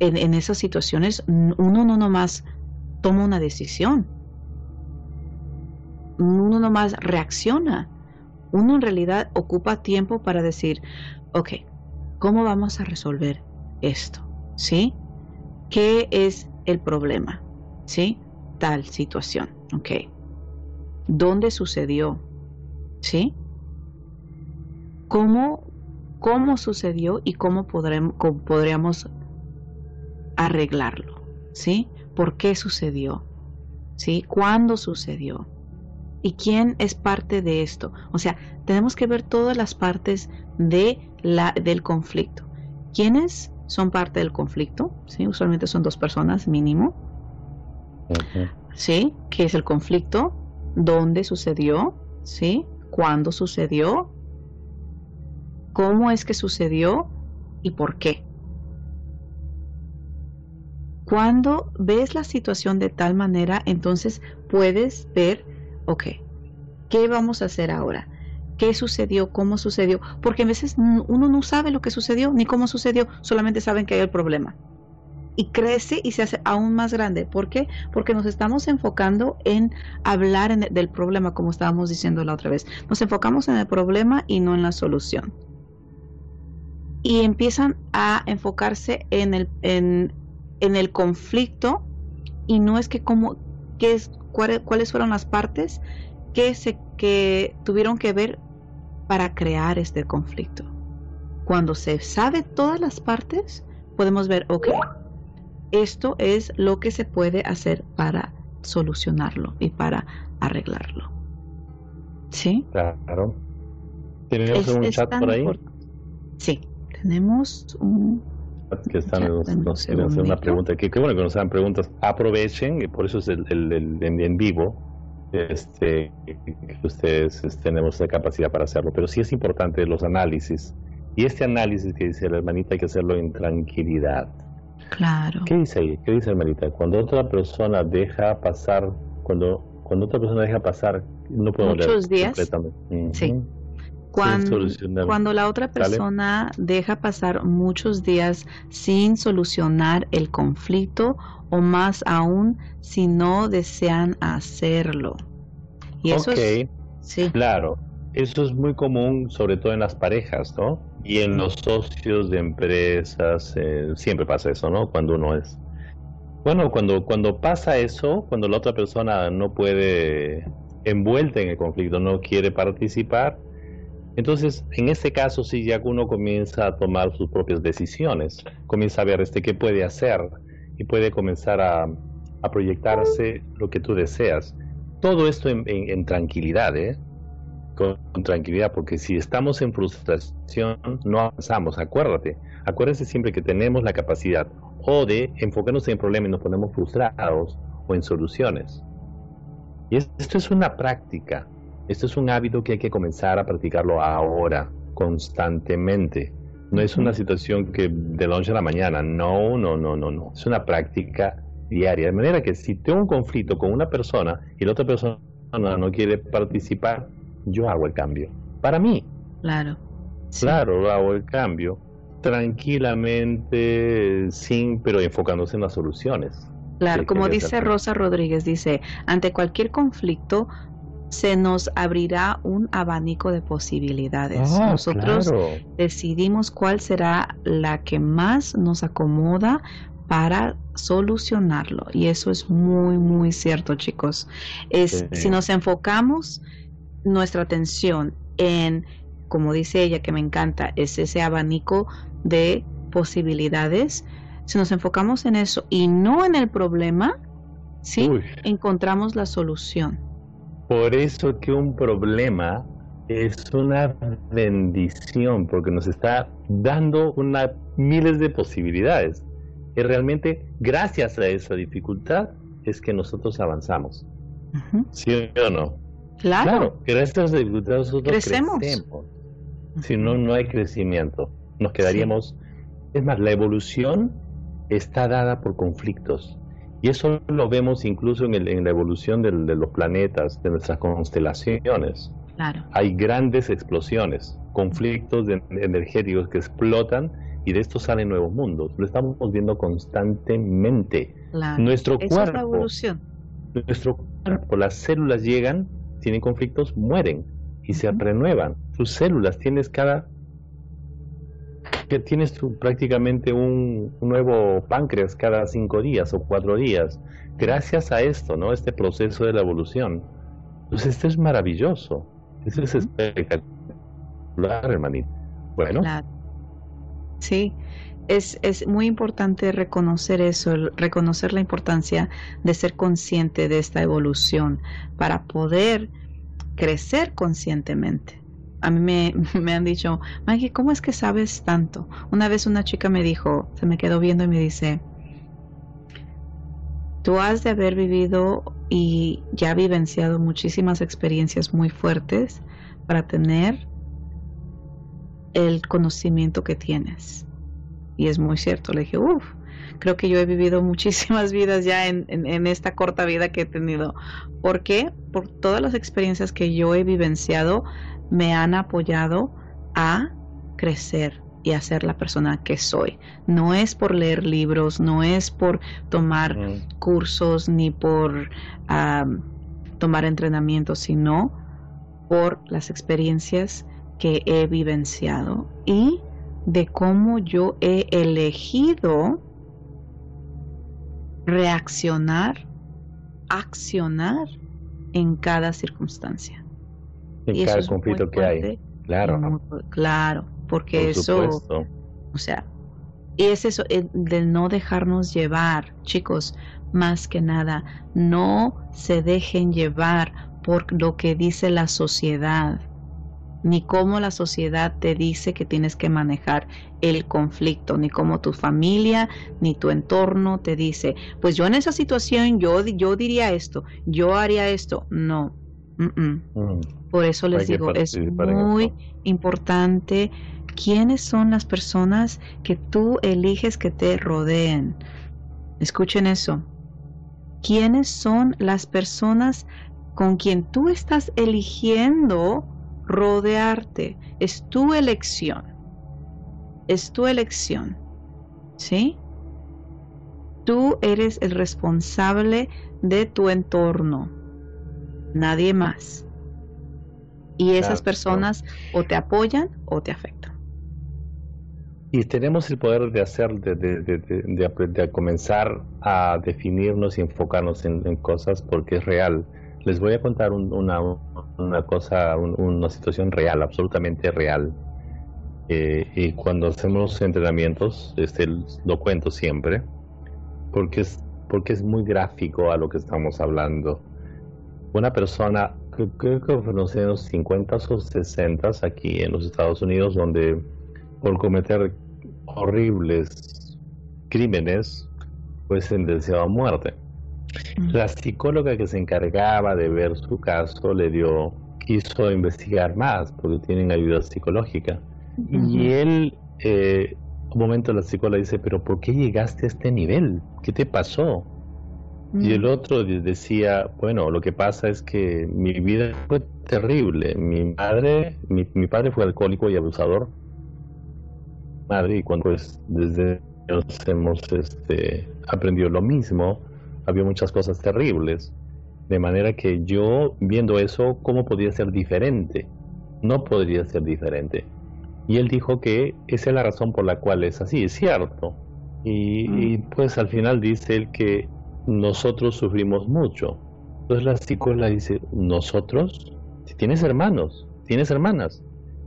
en, esas situaciones uno no nomás toma una decisión, uno nomás reacciona, uno en realidad ocupa tiempo para decir, ok, ¿cómo vamos a resolver esto? ¿Sí? ¿Qué es el problema? ¿Sí? Tal situación, ok. ¿Dónde sucedió? ¿Sí? ¿Cómo cómo sucedió y cómo, podríamos arreglarlo, ¿sí? ¿Por qué sucedió? ¿Sí? ¿Cuándo sucedió? ¿Y quién es parte de esto? O sea, tenemos que ver todas las partes de la, del conflicto. ¿Quiénes son parte del conflicto? ¿Sí? Usualmente son dos personas mínimo. ¿Sí? ¿Qué es el conflicto? ¿Dónde sucedió? ¿Sí? ¿Cuándo sucedió? cómo es que sucedió y por qué. Cuando ves la situación de tal manera, entonces puedes ver, ok, ¿qué vamos a hacer ahora? ¿Qué sucedió? ¿Cómo sucedió? Porque a veces uno no sabe lo que sucedió ni cómo sucedió, solamente saben que hay el problema. Y crece y se hace aún más grande. ¿Por qué? Porque nos estamos enfocando en hablar del problema, como estábamos diciendo la otra vez. Nos enfocamos en el problema y no en la solución y empiezan a enfocarse en el, en, el conflicto y no es que como qué es, cuáles fueron las partes que, se, que tuvieron que ver para crear este conflicto. Cuando se sabe todas las partes, podemos ver, ok, esto es lo que se puede hacer para solucionarlo y para arreglarlo. ¿Sí? Claro. ¿Tenemos un chat por ahí? Sí, tenemos un que están nos, quieren hacer una pregunta. Qué, bueno que nos hagan preguntas. Aprovechen, y por eso es el, el, en, vivo, este, que ustedes tenemos la capacidad para hacerlo. Pero sí es importante los análisis. Y este análisis que dice la hermanita hay que hacerlo en tranquilidad. Claro. ¿Qué dice ahí? ¿Qué dice hermanita? Cuando otra persona deja pasar, cuando, cuando otra persona deja pasar, no puedo Muchos días. Sí. Cuando, cuando, la otra persona deja pasar muchos días sin solucionar el conflicto o más aún si no desean hacerlo. Y eso es, sí. claro, eso es muy común sobre todo en las parejas, ¿no? Y en los socios de empresas, eh, siempre pasa eso, ¿no? Cuando uno es... Bueno, cuando, cuando pasa eso, cuando la otra persona no puede, envuelta en el conflicto, no quiere participar, entonces, en este caso, sí, ya uno comienza a tomar sus propias decisiones, comienza a ver este qué puede hacer y puede comenzar a, proyectarse lo que tú deseas. Todo esto en, tranquilidad, ¿eh? Con, tranquilidad, porque si estamos en frustración, no avanzamos. Acuérdate, acuérdate siempre que tenemos la capacidad o de enfocarnos en el problema y nos ponemos frustrados o en soluciones. Y esto es una práctica. Esto es un hábito que hay que comenzar a practicarlo ahora, constantemente. No es una situación que de la noche a la mañana, no, no, no, no, no. Es una práctica diaria. De manera que si tengo un conflicto con una persona y la otra persona no quiere participar, yo hago el cambio. Para mí. Claro. Claro, hago el cambio tranquilamente, sin, pero enfocándose en las soluciones. Claro, como dice Rosa Rodríguez, dice, ante cualquier conflicto, se nos abrirá un abanico de posibilidades. Ah, Nosotros decidimos cuál será la que más nos acomoda para solucionarlo. Y eso es muy, muy cierto, chicos. Es, Si nos enfocamos nuestra atención en, como dice ella, que me encanta, es ese abanico de posibilidades. Si nos enfocamos en eso y no en el problema, ¿sí? Encontramos la solución. Por eso que un problema es una bendición, porque nos está dando una, miles de posibilidades. Y realmente, gracias a esa dificultad, es que nosotros avanzamos. ¿Sí o no? Claro. gracias a esa dificultad nosotros crecemos. Si no, no hay crecimiento. Nos quedaríamos... Es más, la evolución está dada por conflictos. Y eso lo vemos incluso en, el, en la evolución de los planetas, de nuestras constelaciones. Claro. Hay grandes explosiones, conflictos energéticos que explotan y de esto salen nuevos mundos. Lo estamos viendo constantemente. Nuestro cuerpo, evolución. Nuestro cuerpo, las células llegan, tienen conflictos, mueren y se renuevan. Sus células tienes cada que tienes prácticamente un, nuevo páncreas cada cinco días o cuatro días, gracias a esto, ¿no? Este proceso de la evolución. Entonces, esto es maravilloso. Esto es espectacular, hermanito. Bueno. Sí, es, es, muy importante reconocer eso, reconocer la importancia de ser consciente de esta evolución para poder crecer conscientemente a mí me, han dicho, Maggie, ¿cómo es que sabes tanto? Una vez una chica me dijo, se me quedó viendo y me dice, tú has de haber vivido y ya vivenciado muchísimas experiencias muy fuertes para tener el conocimiento que tienes. Y es muy cierto, le dije, uff, creo que yo he vivido muchísimas vidas ya en, en, esta corta vida que he tenido. ¿Por qué? Por todas las experiencias que yo he vivenciado, me han apoyado a crecer y a ser la persona que soy. No es por leer libros, no es por tomar cursos ni por tomar entrenamiento, sino por las experiencias que he vivenciado y de cómo yo he elegido reaccionar, accionar en cada circunstancia en cada conflicto que hay. Claro. claro, porque eso, o sea, Y es eso, del no dejarnos llevar, chicos, más que nada, no se dejen llevar por lo que dice la sociedad, ni cómo la sociedad te dice que tienes que manejar el conflicto, ni cómo tu familia, ni tu entorno te dice, pues yo en esa situación yo, yo diría esto, yo haría esto. No. Mm. Por eso les digo, es muy importante quiénes son las personas que tú eliges que te rodeen. Escuchen eso. ¿Quiénes son las personas con quien tú estás eligiendo rodearte? Es tu elección. Es tu elección. ¿Sí? Tú eres el responsable de tu entorno. Nadie más. Y esas personas o te apoyan o te afectan. Y tenemos el poder de hacer, de, de, de, de comenzar a definirnos y enfocarnos en, cosas porque es real. Les voy a contar una, una cosa, una situación real, absolutamente real. Eh, y cuando hacemos entrenamientos, este, lo cuento siempre, porque es, porque es muy gráfico a lo que estamos hablando. Una persona, creo que fueron los 50 o 60 aquí en los Estados Unidos, donde por cometer horribles crímenes, fue sentenciado a muerte. Mm. La psicóloga que se encargaba de ver su caso le dio, quiso investigar más porque tienen ayuda psicológica. Y él, eh, un momento la psicóloga dice, pero ¿por qué llegaste a este nivel? ¿Qué te pasó? Y el mm. otro decía, bueno, lo que pasa es que mi vida fue terrible. Mi madre, mi, mi padre fue alcohólico y abusador madre y cuando pues desde nos hemos este, aprendido lo mismo, había muchas cosas terribles. De manera que yo, viendo eso, ¿cómo podía ser diferente? No podría ser diferente. Y él dijo que esa es la razón por la cual es así, es cierto. Y, mm. y pues al final dice él que nosotros sufrimos mucho. Entonces la psicóloga dice, ¿nosotros? Si tienes hermanos, tienes hermanas.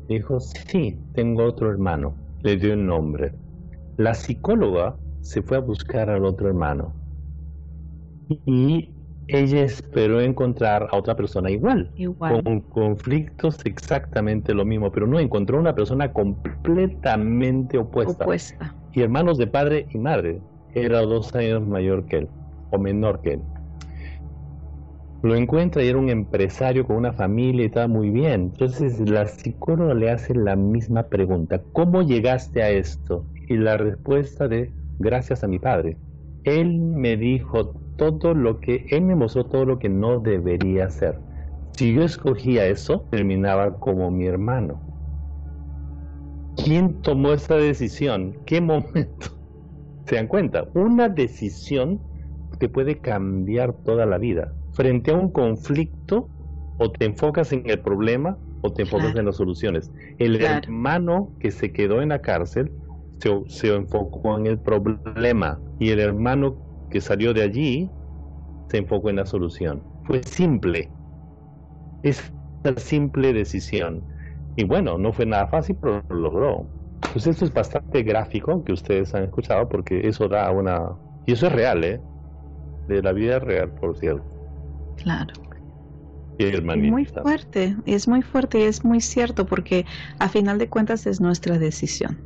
Dijo, sí, tengo otro hermano le dio el nombre. La psicóloga se fue a buscar al otro hermano y ella esperó encontrar a otra persona igual, con conflictos exactamente lo mismo, pero no encontró una persona completamente opuesta. opuesta. Y hermanos de padre y madre, era dos años mayor que él, o menor que él. Lo encuentra y era un empresario con una familia y estaba muy bien. Entonces la psicóloga le hace la misma pregunta. ¿Cómo llegaste a esto? Y la respuesta de gracias a mi padre. Él me dijo todo lo que, él me mostró todo lo que no debería hacer. Si yo escogía eso, terminaba como mi hermano. ¿Quién tomó esa decisión? ¿Qué momento? ¿Se dan cuenta? Una decisión que puede cambiar toda la vida frente a un conflicto, o te enfocas en el problema o te enfocas en las soluciones. El hermano que se quedó en la cárcel se, se, enfocó en el problema y el hermano que salió de allí se enfocó en la solución. Fue simple. Es una simple decisión. Y bueno, no fue nada fácil, pero lo logró. Pues esto es bastante gráfico que ustedes han escuchado porque eso da una... Y eso es real, ¿eh? De la vida real, por cierto. Claro. Es muy fuerte, es muy fuerte y es muy cierto porque a final de cuentas es nuestra decisión.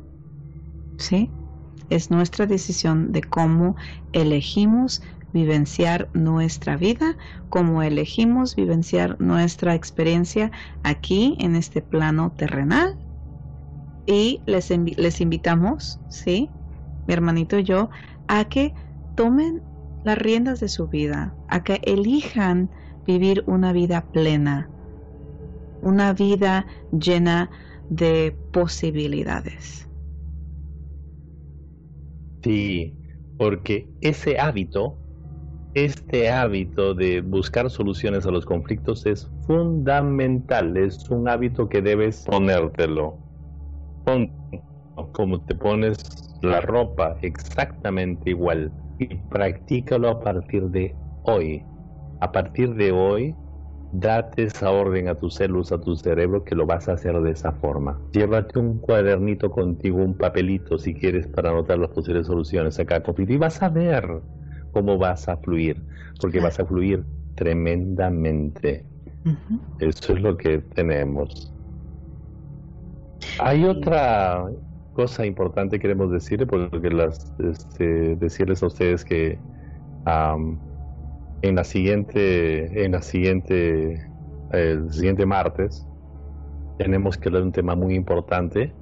¿Sí? Es nuestra decisión de cómo elegimos vivenciar nuestra vida, cómo elegimos vivenciar nuestra experiencia aquí en este plano terrenal. Y les, les invitamos, ¿sí? Mi hermanito y yo, a que tomen las riendas de su vida, a que elijan vivir una vida plena, una vida llena de posibilidades. Sí, porque ese hábito, este hábito de buscar soluciones a los conflictos es fundamental, es un hábito que debes ponértelo. como te pones la ropa exactamente igual y practícalo a partir de hoy. A partir de hoy, Date esa orden a tus células, a tu cerebro, que lo vas a hacer de esa forma. Llévate un cuadernito contigo, un papelito, si quieres, para anotar las posibles soluciones a cada conflicto. Y vas a ver cómo vas a fluir, porque vas a fluir tremendamente. Eso es lo que tenemos. Hay otra cosa importante que queremos decirle, porque las, este, decirles a ustedes que en la siguiente, en la siguiente, el siguiente martes, tenemos que hablar de un tema muy importante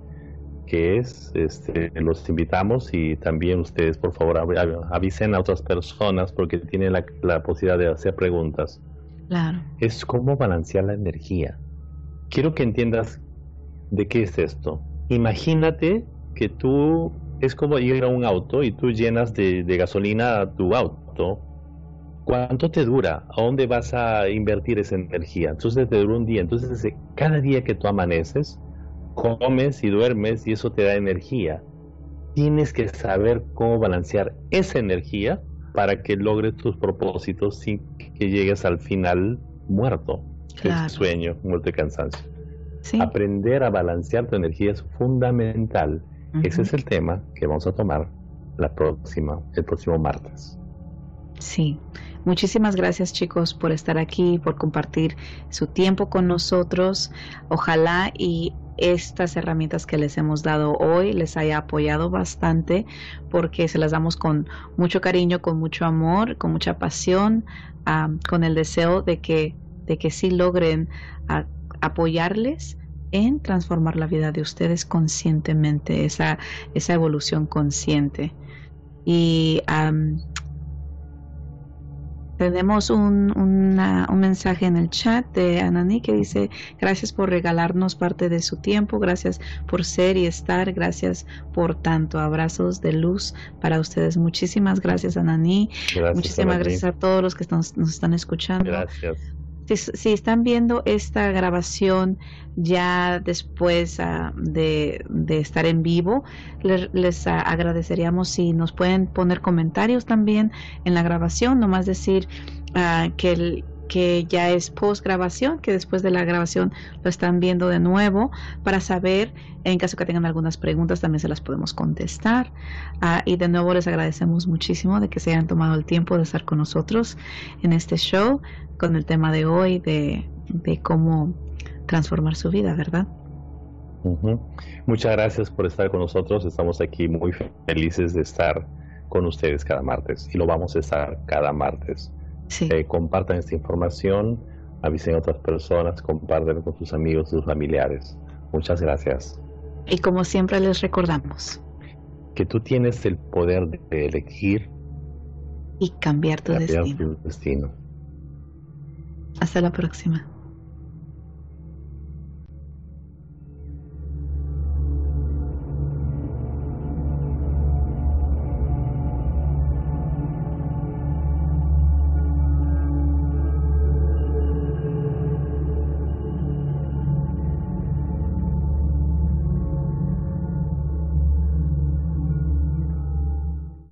que es, este, los invitamos y también ustedes por favor avisen a otras personas porque tienen la, la posibilidad de hacer preguntas. Claro. Es cómo balancear la energía. Quiero que entiendas de qué es esto. Imagínate que tú es como ir a un auto y tú llenas de, de gasolina tu auto ¿Cuánto te dura? ¿A dónde vas a invertir esa energía? Entonces te dura un día. Entonces cada día que tú amaneces, comes y duermes y eso te da energía. Tienes que saber cómo balancear esa energía para que logres tus propósitos sin que llegues al final muerto. Claro. sueño, muerto y cansancio. Aprender a balancear tu energía es fundamental. Ese es el tema que vamos a tomar la próxima, el próximo martes. Sí, Muchísimas gracias chicos por estar aquí, por compartir su tiempo con nosotros. Ojalá y estas herramientas que les hemos dado hoy les haya apoyado bastante porque se las damos con mucho cariño, con mucho amor, con mucha pasión, con el deseo de que, de que sí logren apoyarles en transformar la vida de ustedes conscientemente, esa, esa evolución consciente. Y tenemos un, un, mensaje en el chat de Anani que dice, gracias por regalarnos parte de su tiempo, gracias por ser y estar, gracias por tanto. Abrazos de luz para ustedes. Muchísimas gracias Anani. Muchísimas gracias a todos los que nos están escuchando. Gracias si, están viendo esta grabación ya después ah, de, estar en vivo, les, ah, agradeceríamos si nos pueden poner comentarios también en la grabación, nomás decir uh, que, que ya es post grabación, que después de la grabación lo están viendo de nuevo para saber, en caso que tengan algunas preguntas, también se las podemos contestar. y de nuevo les agradecemos muchísimo de que se hayan tomado el tiempo de estar con nosotros en este show con el tema de hoy de, cómo transformar su vida, ¿verdad? Muchas gracias por estar con nosotros. Estamos aquí muy felices de estar con ustedes cada martes y lo vamos a estar cada martes. Eh, compartan esta información, avisen a otras personas, compartan con sus amigos, sus familiares. Muchas gracias. Y como siempre les recordamos que tú tienes el poder de elegir y cambiar tu destino. Hasta la próxima.